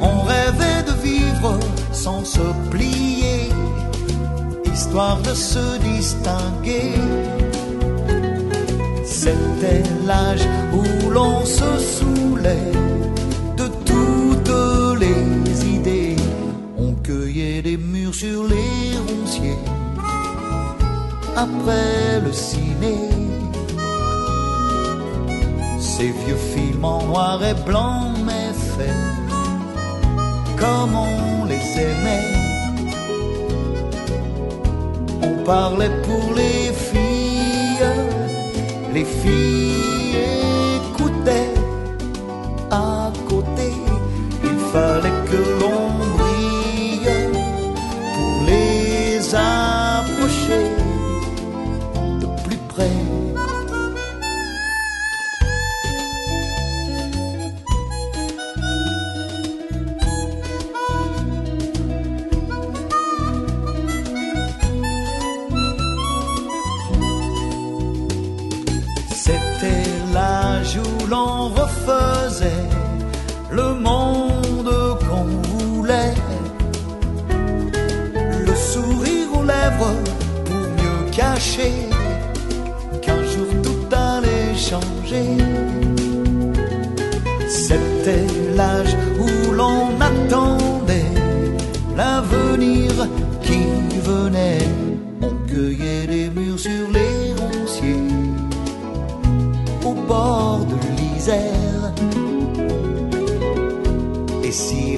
On rêvait de vivre sans se plier de se distinguer. C'était l'âge où l'on se saoulait de toutes les idées. On cueillait des murs sur les ronciers après le ciné. Ces vieux films en noir et blanc, mais faits comme on les aimait. Parlait pour les filles, les filles écoutaient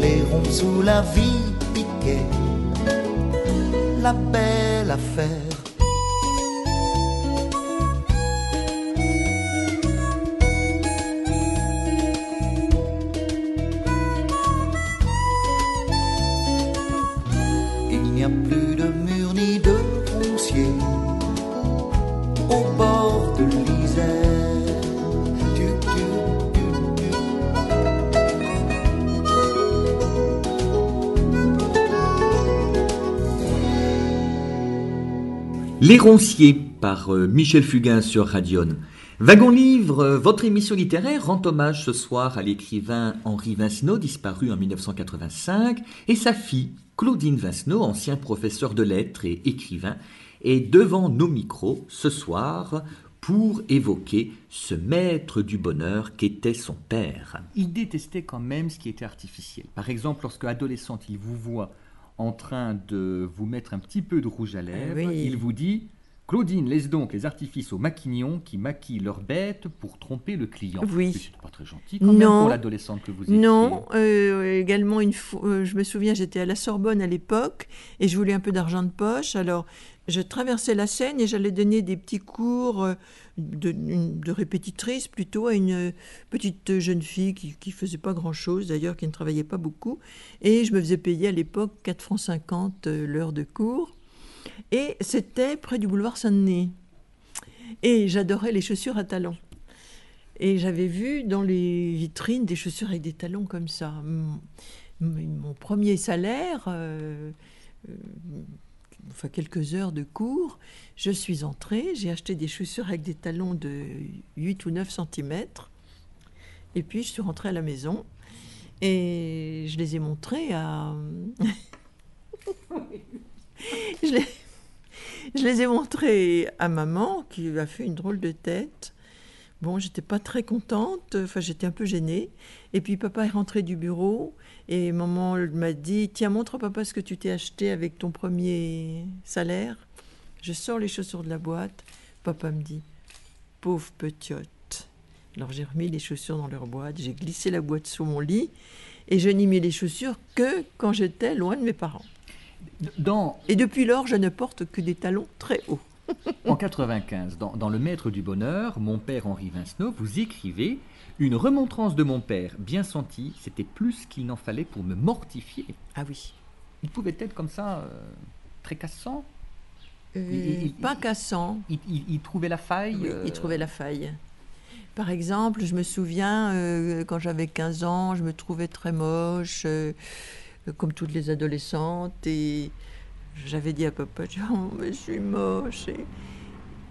les ronds sous la vie piquaient, la belle affaire. Les Ronciers par euh, Michel Fugain sur Radion. Wagon Livre, euh, votre émission littéraire rend hommage ce soir à l'écrivain Henri Vincenot, disparu en 1985, et sa fille, Claudine Vincenot, ancien professeur de lettres et écrivain, est devant nos micros ce soir pour évoquer ce maître du bonheur qu'était son père. Il détestait quand même ce qui était artificiel. Par exemple, lorsque adolescente, il vous voit en train de vous mettre un petit peu de rouge à lèvres, oui. il vous dit Claudine, laisse donc les artifices aux maquignons qui maquillent leurs bêtes pour tromper le client. Oui. C'était pas très gentil quand même Non. pour l'adolescente que vous étiez. Non, euh, également une fois, euh, je me souviens, j'étais à la Sorbonne à l'époque et je voulais un peu d'argent de poche. Alors, je traversais la Seine et j'allais donner des petits cours euh, de, répétitrice plutôt à une euh, petite jeune fille qui, qui faisait pas grand-chose d'ailleurs, qui ne travaillait pas beaucoup. Et je me faisais payer à l'époque 4 francs 50 euh, l'heure de cours. Et c'était près du boulevard Saint-Denis. Et j'adorais les chaussures à talons. Et j'avais vu dans les vitrines des chaussures avec des talons comme ça. Mon, mon premier salaire, enfin quelques heures de cours, je suis entrée, j'ai acheté des chaussures avec des talons de 8 ou 9 cm. Et puis je suis rentrée à la maison et je les ai montrées à... je, les, je les ai montrées à maman qui a fait une drôle de tête. Bon, j'étais pas très contente, enfin j'étais un peu gênée. Et puis papa est rentré du bureau et maman m'a dit Tiens, montre papa ce que tu t'es acheté avec ton premier salaire. Je sors les chaussures de la boîte. Papa me dit Pauvre petite. Alors j'ai remis les chaussures dans leur boîte, j'ai glissé la boîte sous mon lit et je n'y mis les chaussures que quand j'étais loin de mes parents. Dans, Et depuis lors, je ne porte que des talons très hauts. En 95, dans, dans Le Maître du Bonheur, mon père Henri Vincenot, vous écrivez Une remontrance de mon père, bien sentie, c'était plus qu'il n'en fallait pour me mortifier. Ah oui. Il pouvait être comme ça, euh, très cassant. Euh, Il- il- pas cassant. Il, il- il trouvait la faille. Oui, euh, il trouvait la faille. Par exemple, je me souviens, euh, quand j'avais 15 ans, je me trouvais très moche. euh, comme toutes les adolescentes. Et j'avais dit à papa, oh, mais je suis moche. Et,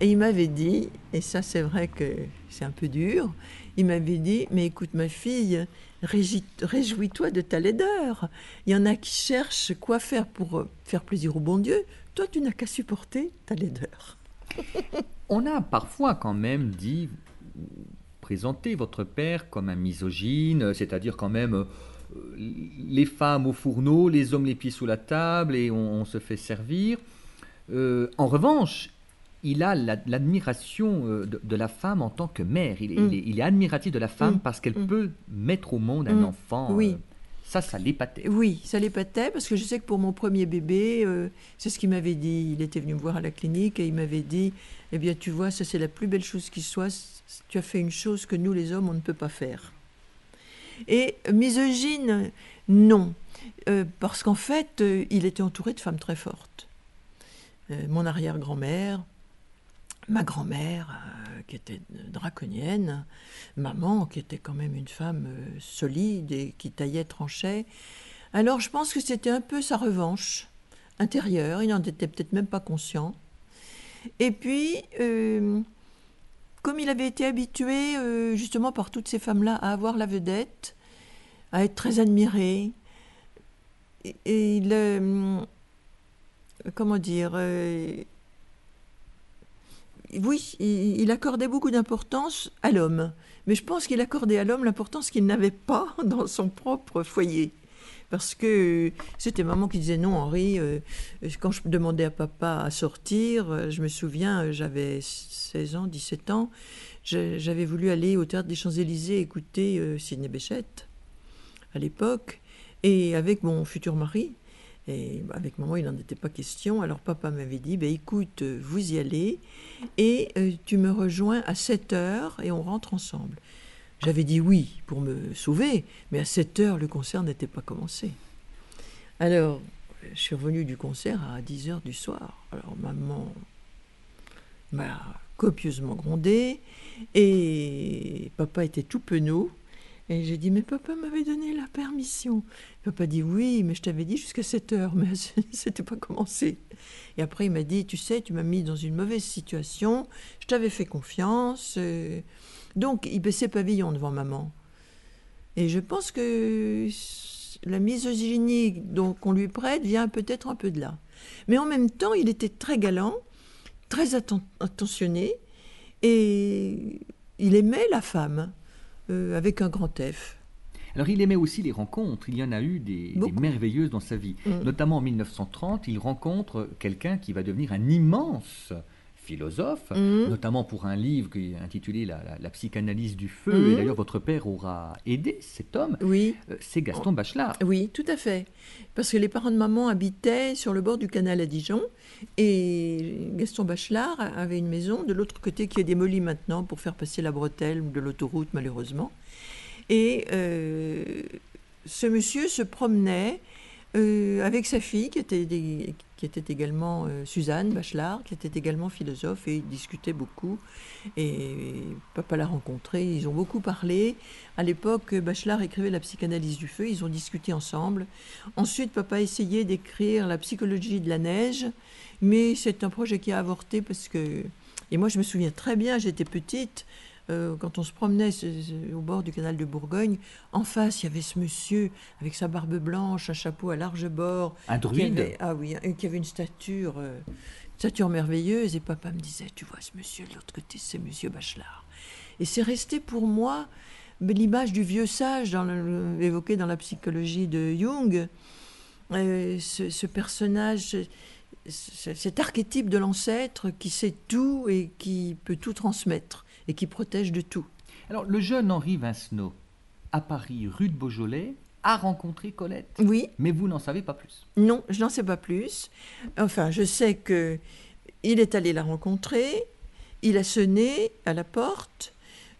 et il m'avait dit, et ça c'est vrai que c'est un peu dur, il m'avait dit, mais écoute ma fille, réjouis- réjouis-toi de ta laideur. Il y en a qui cherchent quoi faire pour euh, faire plaisir au bon Dieu. Toi, tu n'as qu'à supporter ta laideur. On a parfois quand même dit, ou présenté votre père comme un misogyne, c'est-à-dire quand même euh, les femmes au fourneau, les hommes les pieds sous la table et on, on se fait servir. Euh, en revanche, il a la- l'admiration euh, de, de la femme en tant que mère. Il est, Mm. il est- il est admiratif de la femme Mm. parce qu'elle Mm. peut mettre au monde un enfant. Oui. euh, ça, ça l'épatait. Oui, ça l'épatait parce que je sais que pour mon premier bébé, euh, c'est ce qu'il m'avait dit. Il était venu me voir à la clinique et il m'avait dit Eh bien, tu vois, ça c'est la plus belle chose qui soit. Tu as fait une chose que nous, les hommes, on ne peut pas faire. Et misogyne, non. Euh, parce qu'en fait, euh, il était entouré de femmes très fortes. Euh, mon arrière-grand-mère, ma grand-mère, qui était draconienne, maman, qui était quand même une femme solide et qui taillait, tranchait. Alors je pense que c'était un peu sa revanche intérieure, il n'en était peut-être même pas conscient. Et puis, comme il avait été habitué euh, justement par toutes ces femmes-là à avoir la vedette, à être très admiré, et, il, euh, comment dire, euh, oui, il accordait beaucoup d'importance à l'homme, mais je pense qu'il accordait à l'homme l'importance qu'il n'avait pas dans son propre foyer. Parce que c'était maman qui disait non, Henri. euh, quand je demandais à papa à sortir, euh, je me souviens, euh, j'avais 16 ans, 17 ans, j'avais voulu aller au théâtre des Champs-Élysées écouter Sidney Béchette à l'époque, et avec mon futur mari. Et bah, avec maman, il n'en était pas question. Alors papa m'avait dit, bah, écoute, vous y allez, et tu me rejoins à 7 heures et on rentre ensemble. J'avais dit oui pour me sauver, mais à 7 heures, le concert n'était pas commencé. Alors, je suis revenu du concert à 10 heures du soir. Alors, maman m'a copieusement grondé et papa était tout penaud. Et j'ai dit, mais papa m'avait donné la permission. Papa dit, oui, mais je t'avais dit jusqu'à 7 heures, mais c'était pas commencé. Et après, il m'a dit, tu sais, tu m'as mis dans une mauvaise situation, je t'avais fait confiance. euh, donc, il baissait pavillon devant maman. Et je pense que la misogynie qu'on lui prête vient peut-être un peu de là. Mais en même temps, il était très galant, très atten- attentionné, et il aimait la femme, euh, avec un grand F. Alors il aimait aussi les rencontres, il y en a eu des, merveilleuses dans sa vie. Mm. Notamment en 1930, il rencontre quelqu'un qui va devenir un immense philosophe, Mhm. notamment pour un livre qui est intitulé La, la- la psychanalyse du feu, Mhm. et d'ailleurs votre père aura aidé cet homme, Oui, Euh, c'est Gaston Bachelard. oui, tout à fait. Parce que les parents de maman habitaient sur le bord du canal à Dijon, et Gaston Bachelard avait une maison de l'autre côté qui est démolie maintenant pour faire passer la bretelle de l'autoroute, malheureusement. Et euh, ce monsieur se promenait euh, avec sa fille, qui était, des- qui était également euh, Suzanne Bachelard, qui était également philosophe, et ils discutaient beaucoup. Et papa l'a rencontré, ils ont beaucoup parlé. À l'époque, Bachelard écrivait la psychanalyse du feu, ils ont discuté ensemble. Ensuite, papa a essayé d'écrire la psychologie de la neige, mais c'est un projet qui a avorté parce que... Et moi, je me souviens très bien, j'étais petite, euh, quand on se promenait au bord du canal de Bourgogne, en face, il y avait ce monsieur avec sa barbe blanche, un chapeau à large bord. Un druide. avait- ah oui, qui avait une stature, euh, une stature merveilleuse. Et papa me disait, tu vois, ce monsieur de l'autre côté, c'est monsieur Bachelard. Et c'est resté pour moi l'image du vieux sage dans le- évoqué dans la psychologie de Jung. Euh, ce, ce personnage, ce- ce- cet archétype de l'ancêtre qui sait tout et qui peut tout transmettre et qui protège de tout. Alors le jeune Henri Vincenot, à Paris, rue de Beaujolais, a rencontré Colette, Oui, mais vous n'en savez pas plus. Non, je n'en sais pas plus. Enfin, je sais que il est allé la rencontrer, il a sonné à la porte.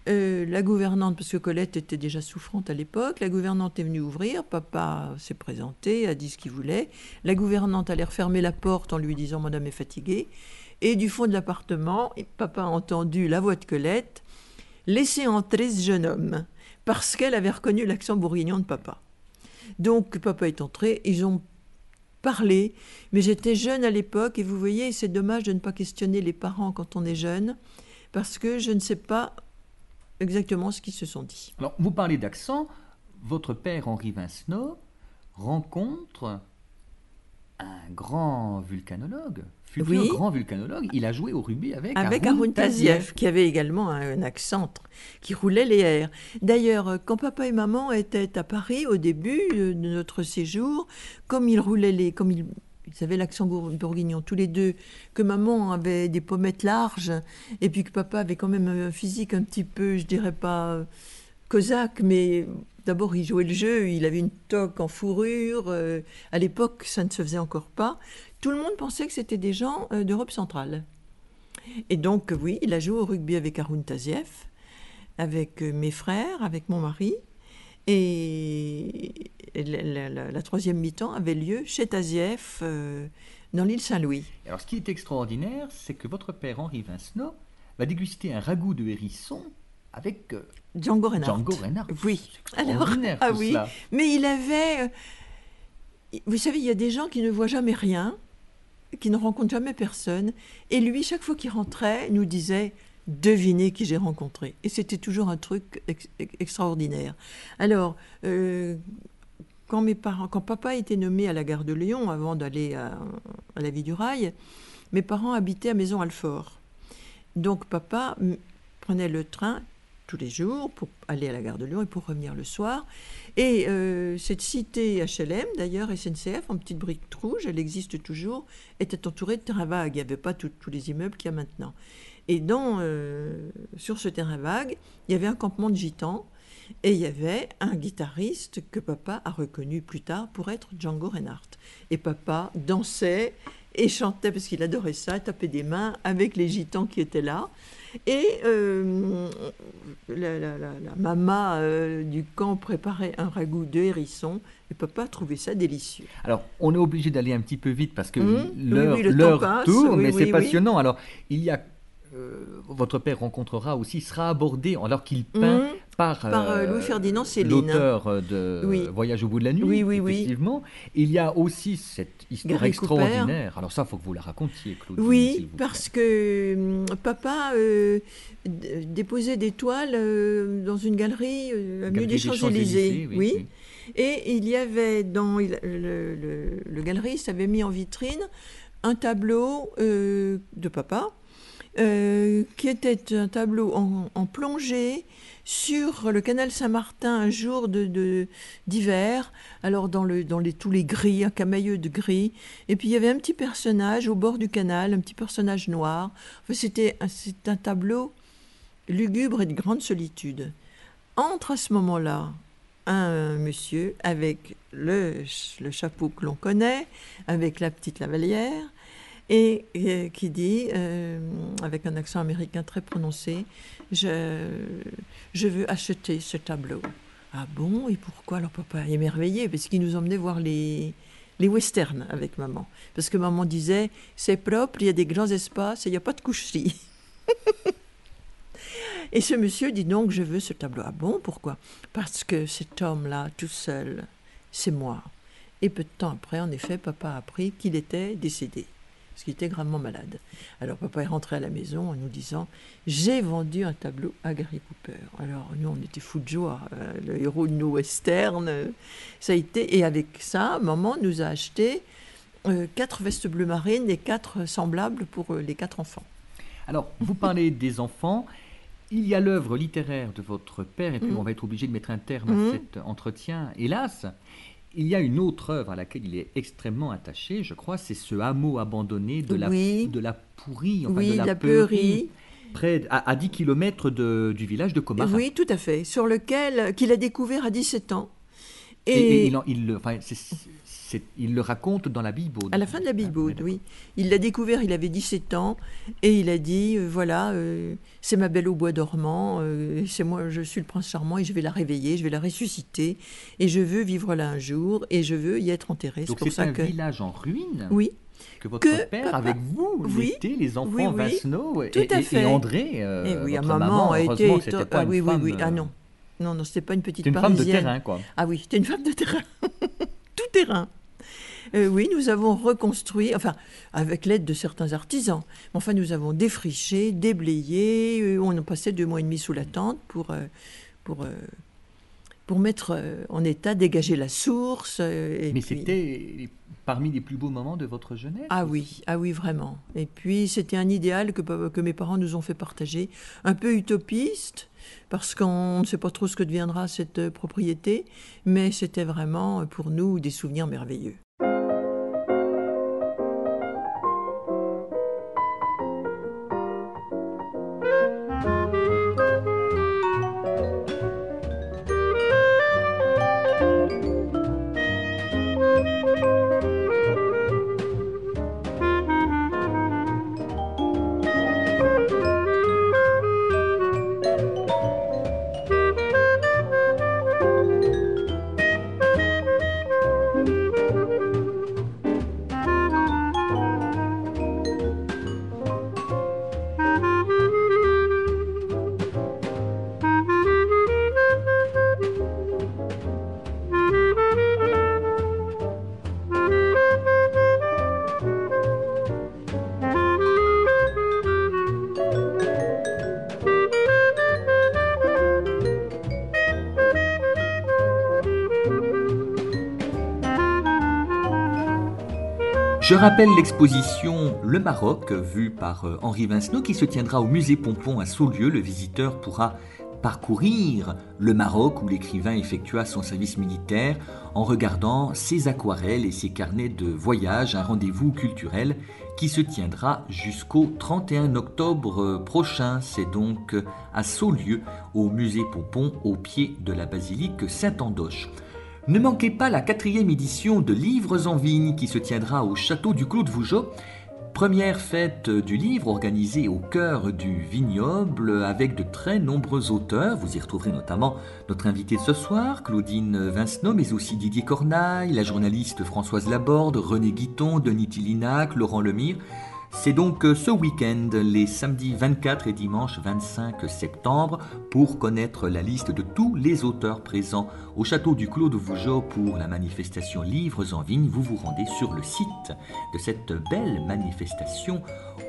Euh, la gouvernante, parce que Colette était déjà souffrante à l'époque, la gouvernante est venue ouvrir, papa s'est présenté, a dit ce qu'il voulait. La gouvernante allait refermer la porte en lui disant Madame est fatiguée. Et du fond de l'appartement, papa a entendu la voix de Colette Laissez entrer ce jeune homme, parce qu'elle avait reconnu l'accent bourguignon de papa. Donc papa est entré, ils ont parlé, mais j'étais jeune à l'époque et vous voyez, c'est dommage de ne pas questionner les parents quand on est jeune, parce que je ne sais pas exactement ce qu'ils se sont dit. Alors, vous parlez d'accent. Votre père, Henri Vincenot, rencontre un grand vulcanologue, futur Oui. grand vulcanologue. Il a joué au rugby avec, Haroun Tazieff, qui avait également un, un accent qui roulait les airs. D'ailleurs, euh, quand papa et maman étaient à Paris au début euh, de notre séjour, comme ils roulaient les, comme ils, ils avaient l'accent bour- bourguignon tous les deux, que maman avait des pommettes larges, et puis que papa avait quand même un physique un petit peu, je dirais pas euh, cosaque, mais d'abord il jouait le jeu, il avait une toque en fourrure. euh, à l'époque, ça ne se faisait encore pas. Tout le monde pensait que c'était des gens euh, d'Europe centrale. Et donc, euh, oui, il a joué au rugby avec Haroun Tazieff, avec mes frères, avec mon mari. Et la, troisième mi-temps avait lieu chez Tazieff, euh, dans l'île Saint-Louis. Alors, ce qui est extraordinaire, c'est que votre père, Henri Vincenot, va déguster un ragoût de hérisson avec euh, Django Reinhardt. Django Reinhardt. Oui. Extraordinaire, ah oui. cela. Mais il avait. euh, Vous savez, il y a des gens qui ne voient jamais rien, qui ne rencontrent jamais personne. Et lui, chaque fois qu'il rentrait, nous disait Devinez qui j'ai rencontré. Et c'était toujours un truc ex- ex- extraordinaire. Alors, euh, quand, mes parents, quand papa était nommé à la gare de Lyon, avant d'aller à, à la Vie du Rail, mes parents habitaient à Maison-Alfort. Donc papa prenait le train tous les jours pour aller à la gare de Lyon et pour revenir le soir. Et euh, cette cité HLM, d'ailleurs, SNCF, en petite brique rouge, elle existe toujours, était entourée de terrains vagues. Il n'y avait pas tous les immeubles qu'il y a maintenant. Et dans, euh, sur ce terrain vague, il y avait un campement de gitans et il y avait un guitariste que papa a reconnu plus tard pour être Django Reinhardt. Et papa dansait et chantait parce qu'il adorait ça, tapait des mains avec les gitans qui étaient là. Et euh, la, la, la, la mama euh, du camp préparait un ragoût de hérisson et papa trouvait ça délicieux. Alors, on est obligé d'aller un petit peu vite parce que Mmh, oui, l'heure oui, passe, tourne, oui, mais oui, c'est oui. passionnant. Alors, il y a. euh, votre père rencontrera aussi, sera abordé alors qu'il peint Mmh, par, par, euh, Louis-Ferdinand Céline. l'auteur euh, de Oui. Voyage au bout de la nuit. Oui, oui, oui. effectivement. Il y a aussi cette histoire Gary Cooper. extraordinaire. Alors ça, il faut que vous la racontiez, Claudine. s'il Oui, parce que hum, papa euh, déposait des toiles euh, dans une galerie euh, avenue Galerie des Champs-Élysées. oui, oui. oui. Et il y avait dans il- le, le- le galeriste avait mis en vitrine un tableau euh, de papa euh, qui était un tableau en, en plongée sur le canal Saint-Martin un jour de d'hiver. Alors dans le dans les tous les gris, un camailleux de gris. Et puis il y avait un petit personnage au bord du canal, un petit personnage noir. C'était c'est un tableau lugubre et de grande solitude. Entre à ce moment-là un monsieur avec le, le chapeau que l'on connaît, avec la petite lavalière, et, euh, qui dit, euh, avec un accent américain très prononcé, je, je veux acheter ce tableau. Ah bon? Et pourquoi Alors papa est émerveillé, parce qu'il nous emmenait voir les, les westerns avec maman. Parce que maman disait, c'est propre, il y a des grands espaces il n'y a pas de coucherie. Et ce monsieur dit donc, je veux ce tableau. Ah bon, pourquoi? Parce que cet homme-là, tout seul, c'est moi. Et peu de temps après, en effet, papa a appris qu'il était décédé, parce qu'il était gravement malade. Alors papa est rentré à la maison en nous disant, j'ai vendu un tableau à Gary Cooper. Alors nous, on était fous de joie, euh, le héros de nos westerns. euh, ça a été, et avec ça, maman nous a acheté euh, quatre vestes bleues marines et quatre semblables pour les quatre enfants. Alors, vous parlez des enfants. Il y a l'œuvre littéraire de votre père, et puis Mhm. on va être obligé de mettre un terme à cet entretien, hélas. Il y a une autre œuvre à laquelle il est extrêmement attaché, je crois, c'est ce hameau abandonné de la, Oui. de la Pourrie, enfin oui, de la, la Peurie, Peurie. près, à, à 10 km du village de Comara. Oui, tout à fait. Sur lequel, qu'il a découvert à 17 ans. Et, Et, et il, en- il le raconte dans la Bible. à la fin de la Bible, oui. oui. Il l'a découvert, il avait 17 ans, et il a dit, euh, voilà, euh, c'est ma belle au bois dormant, euh, c'est moi, je suis le prince charmant, et je vais la réveiller, je vais la ressusciter, et je veux vivre là un jour, et je veux y être enterré. C'est Donc c'est un que... village en ruine Oui, que votre que père, papa- avec vous, Oui, l'été, les enfants oui, oui, Vincenot et, et-. André, euh, et oui, votre maman, maman, a été... éton- pas ah une oui, oui, femme, oui, ah euh, non. non, non, c'était pas une petite C'était une femme de terrain, quoi. Ah oui, c'était une femme de terrain. Tout terrain. Euh, oui, nous avons reconstruit, enfin, avec l'aide de certains artisans. Enfin, nous avons défriché, déblayé. euh, on a passé deux mois et demi sous la tente pour, euh, pour, pour mettre en état, dégager la source. et Mais puis- c'était parmi les plus beaux moments de votre jeunesse. Ah oui, ah oui, vraiment. Et puis, c'était un idéal que, que mes parents nous ont fait partager, un peu utopiste, parce qu'on ne sait pas trop ce que deviendra cette propriété, mais c'était vraiment pour nous des souvenirs merveilleux. Je rappelle l'exposition Le Maroc, vue par euh, Henri Vincenot, qui se tiendra au musée Pompon à Saulieu. Le visiteur pourra parcourir le Maroc où l'écrivain effectua son service militaire en regardant ses aquarelles et ses carnets de voyage, un rendez-vous culturel qui se tiendra jusqu'au 31 octobre euh, prochain. C'est donc à Saulieu, au musée Pompon, au pied de la basilique Saint-Andoche. Ne manquez pas la quatrième édition de Livres en Vigne qui se tiendra au château du Clos de Vougeot. Première fête du livre organisée au cœur du vignoble avec de très nombreux auteurs. Vous y retrouverez notamment notre invité de ce soir, Claudine Vincenot, mais aussi Didier Cornaille, la journaliste Françoise Laborde, René Guiton, Denis Tillinac, Laurent Lemire. C'est donc ce week-end, les samedis 24 et dimanche 25 septembre, pour connaître la liste de tous les auteurs présents au château du Clos de Vougeot pour la manifestation Livres en Vigne. Vous vous rendez sur le site de cette belle manifestation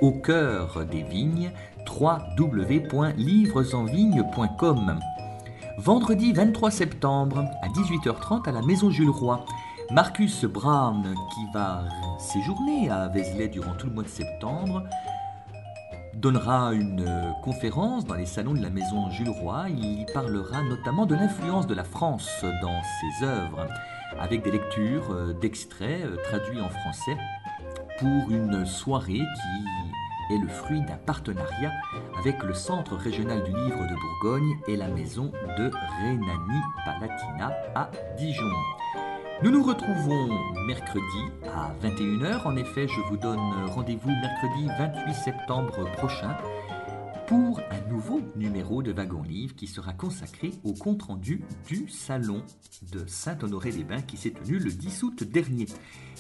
au cœur des vignes, www.livresenvigne.com. Vendredi 23 septembre à 18h30 à la Maison Jules Roy. Marcus Brown, qui va séjourner à Vézelay durant tout le mois de septembre, donnera une conférence dans les salons de la Maison Jules Roy. Il y parlera notamment de l'influence de la France dans ses œuvres, avec des lectures euh, d'extraits euh, traduits en français pour une soirée qui est le fruit d'un partenariat avec le Centre régional du livre de Bourgogne et la maison de Rhénanie-Palatina à Dijon. Nous nous retrouvons mercredi à 21h. En effet, je vous donne rendez-vous mercredi 28 septembre prochain pour un nouveau numéro de Wagon Livre qui sera consacré au compte-rendu du salon de Saint-Honoré-les-Bains qui s'est tenu le 10 août dernier.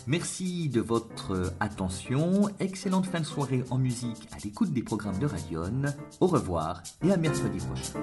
Merci de votre attention. Excellente fin de soirée en musique à l'écoute des programmes de Radion. Au revoir et à mercredi prochain.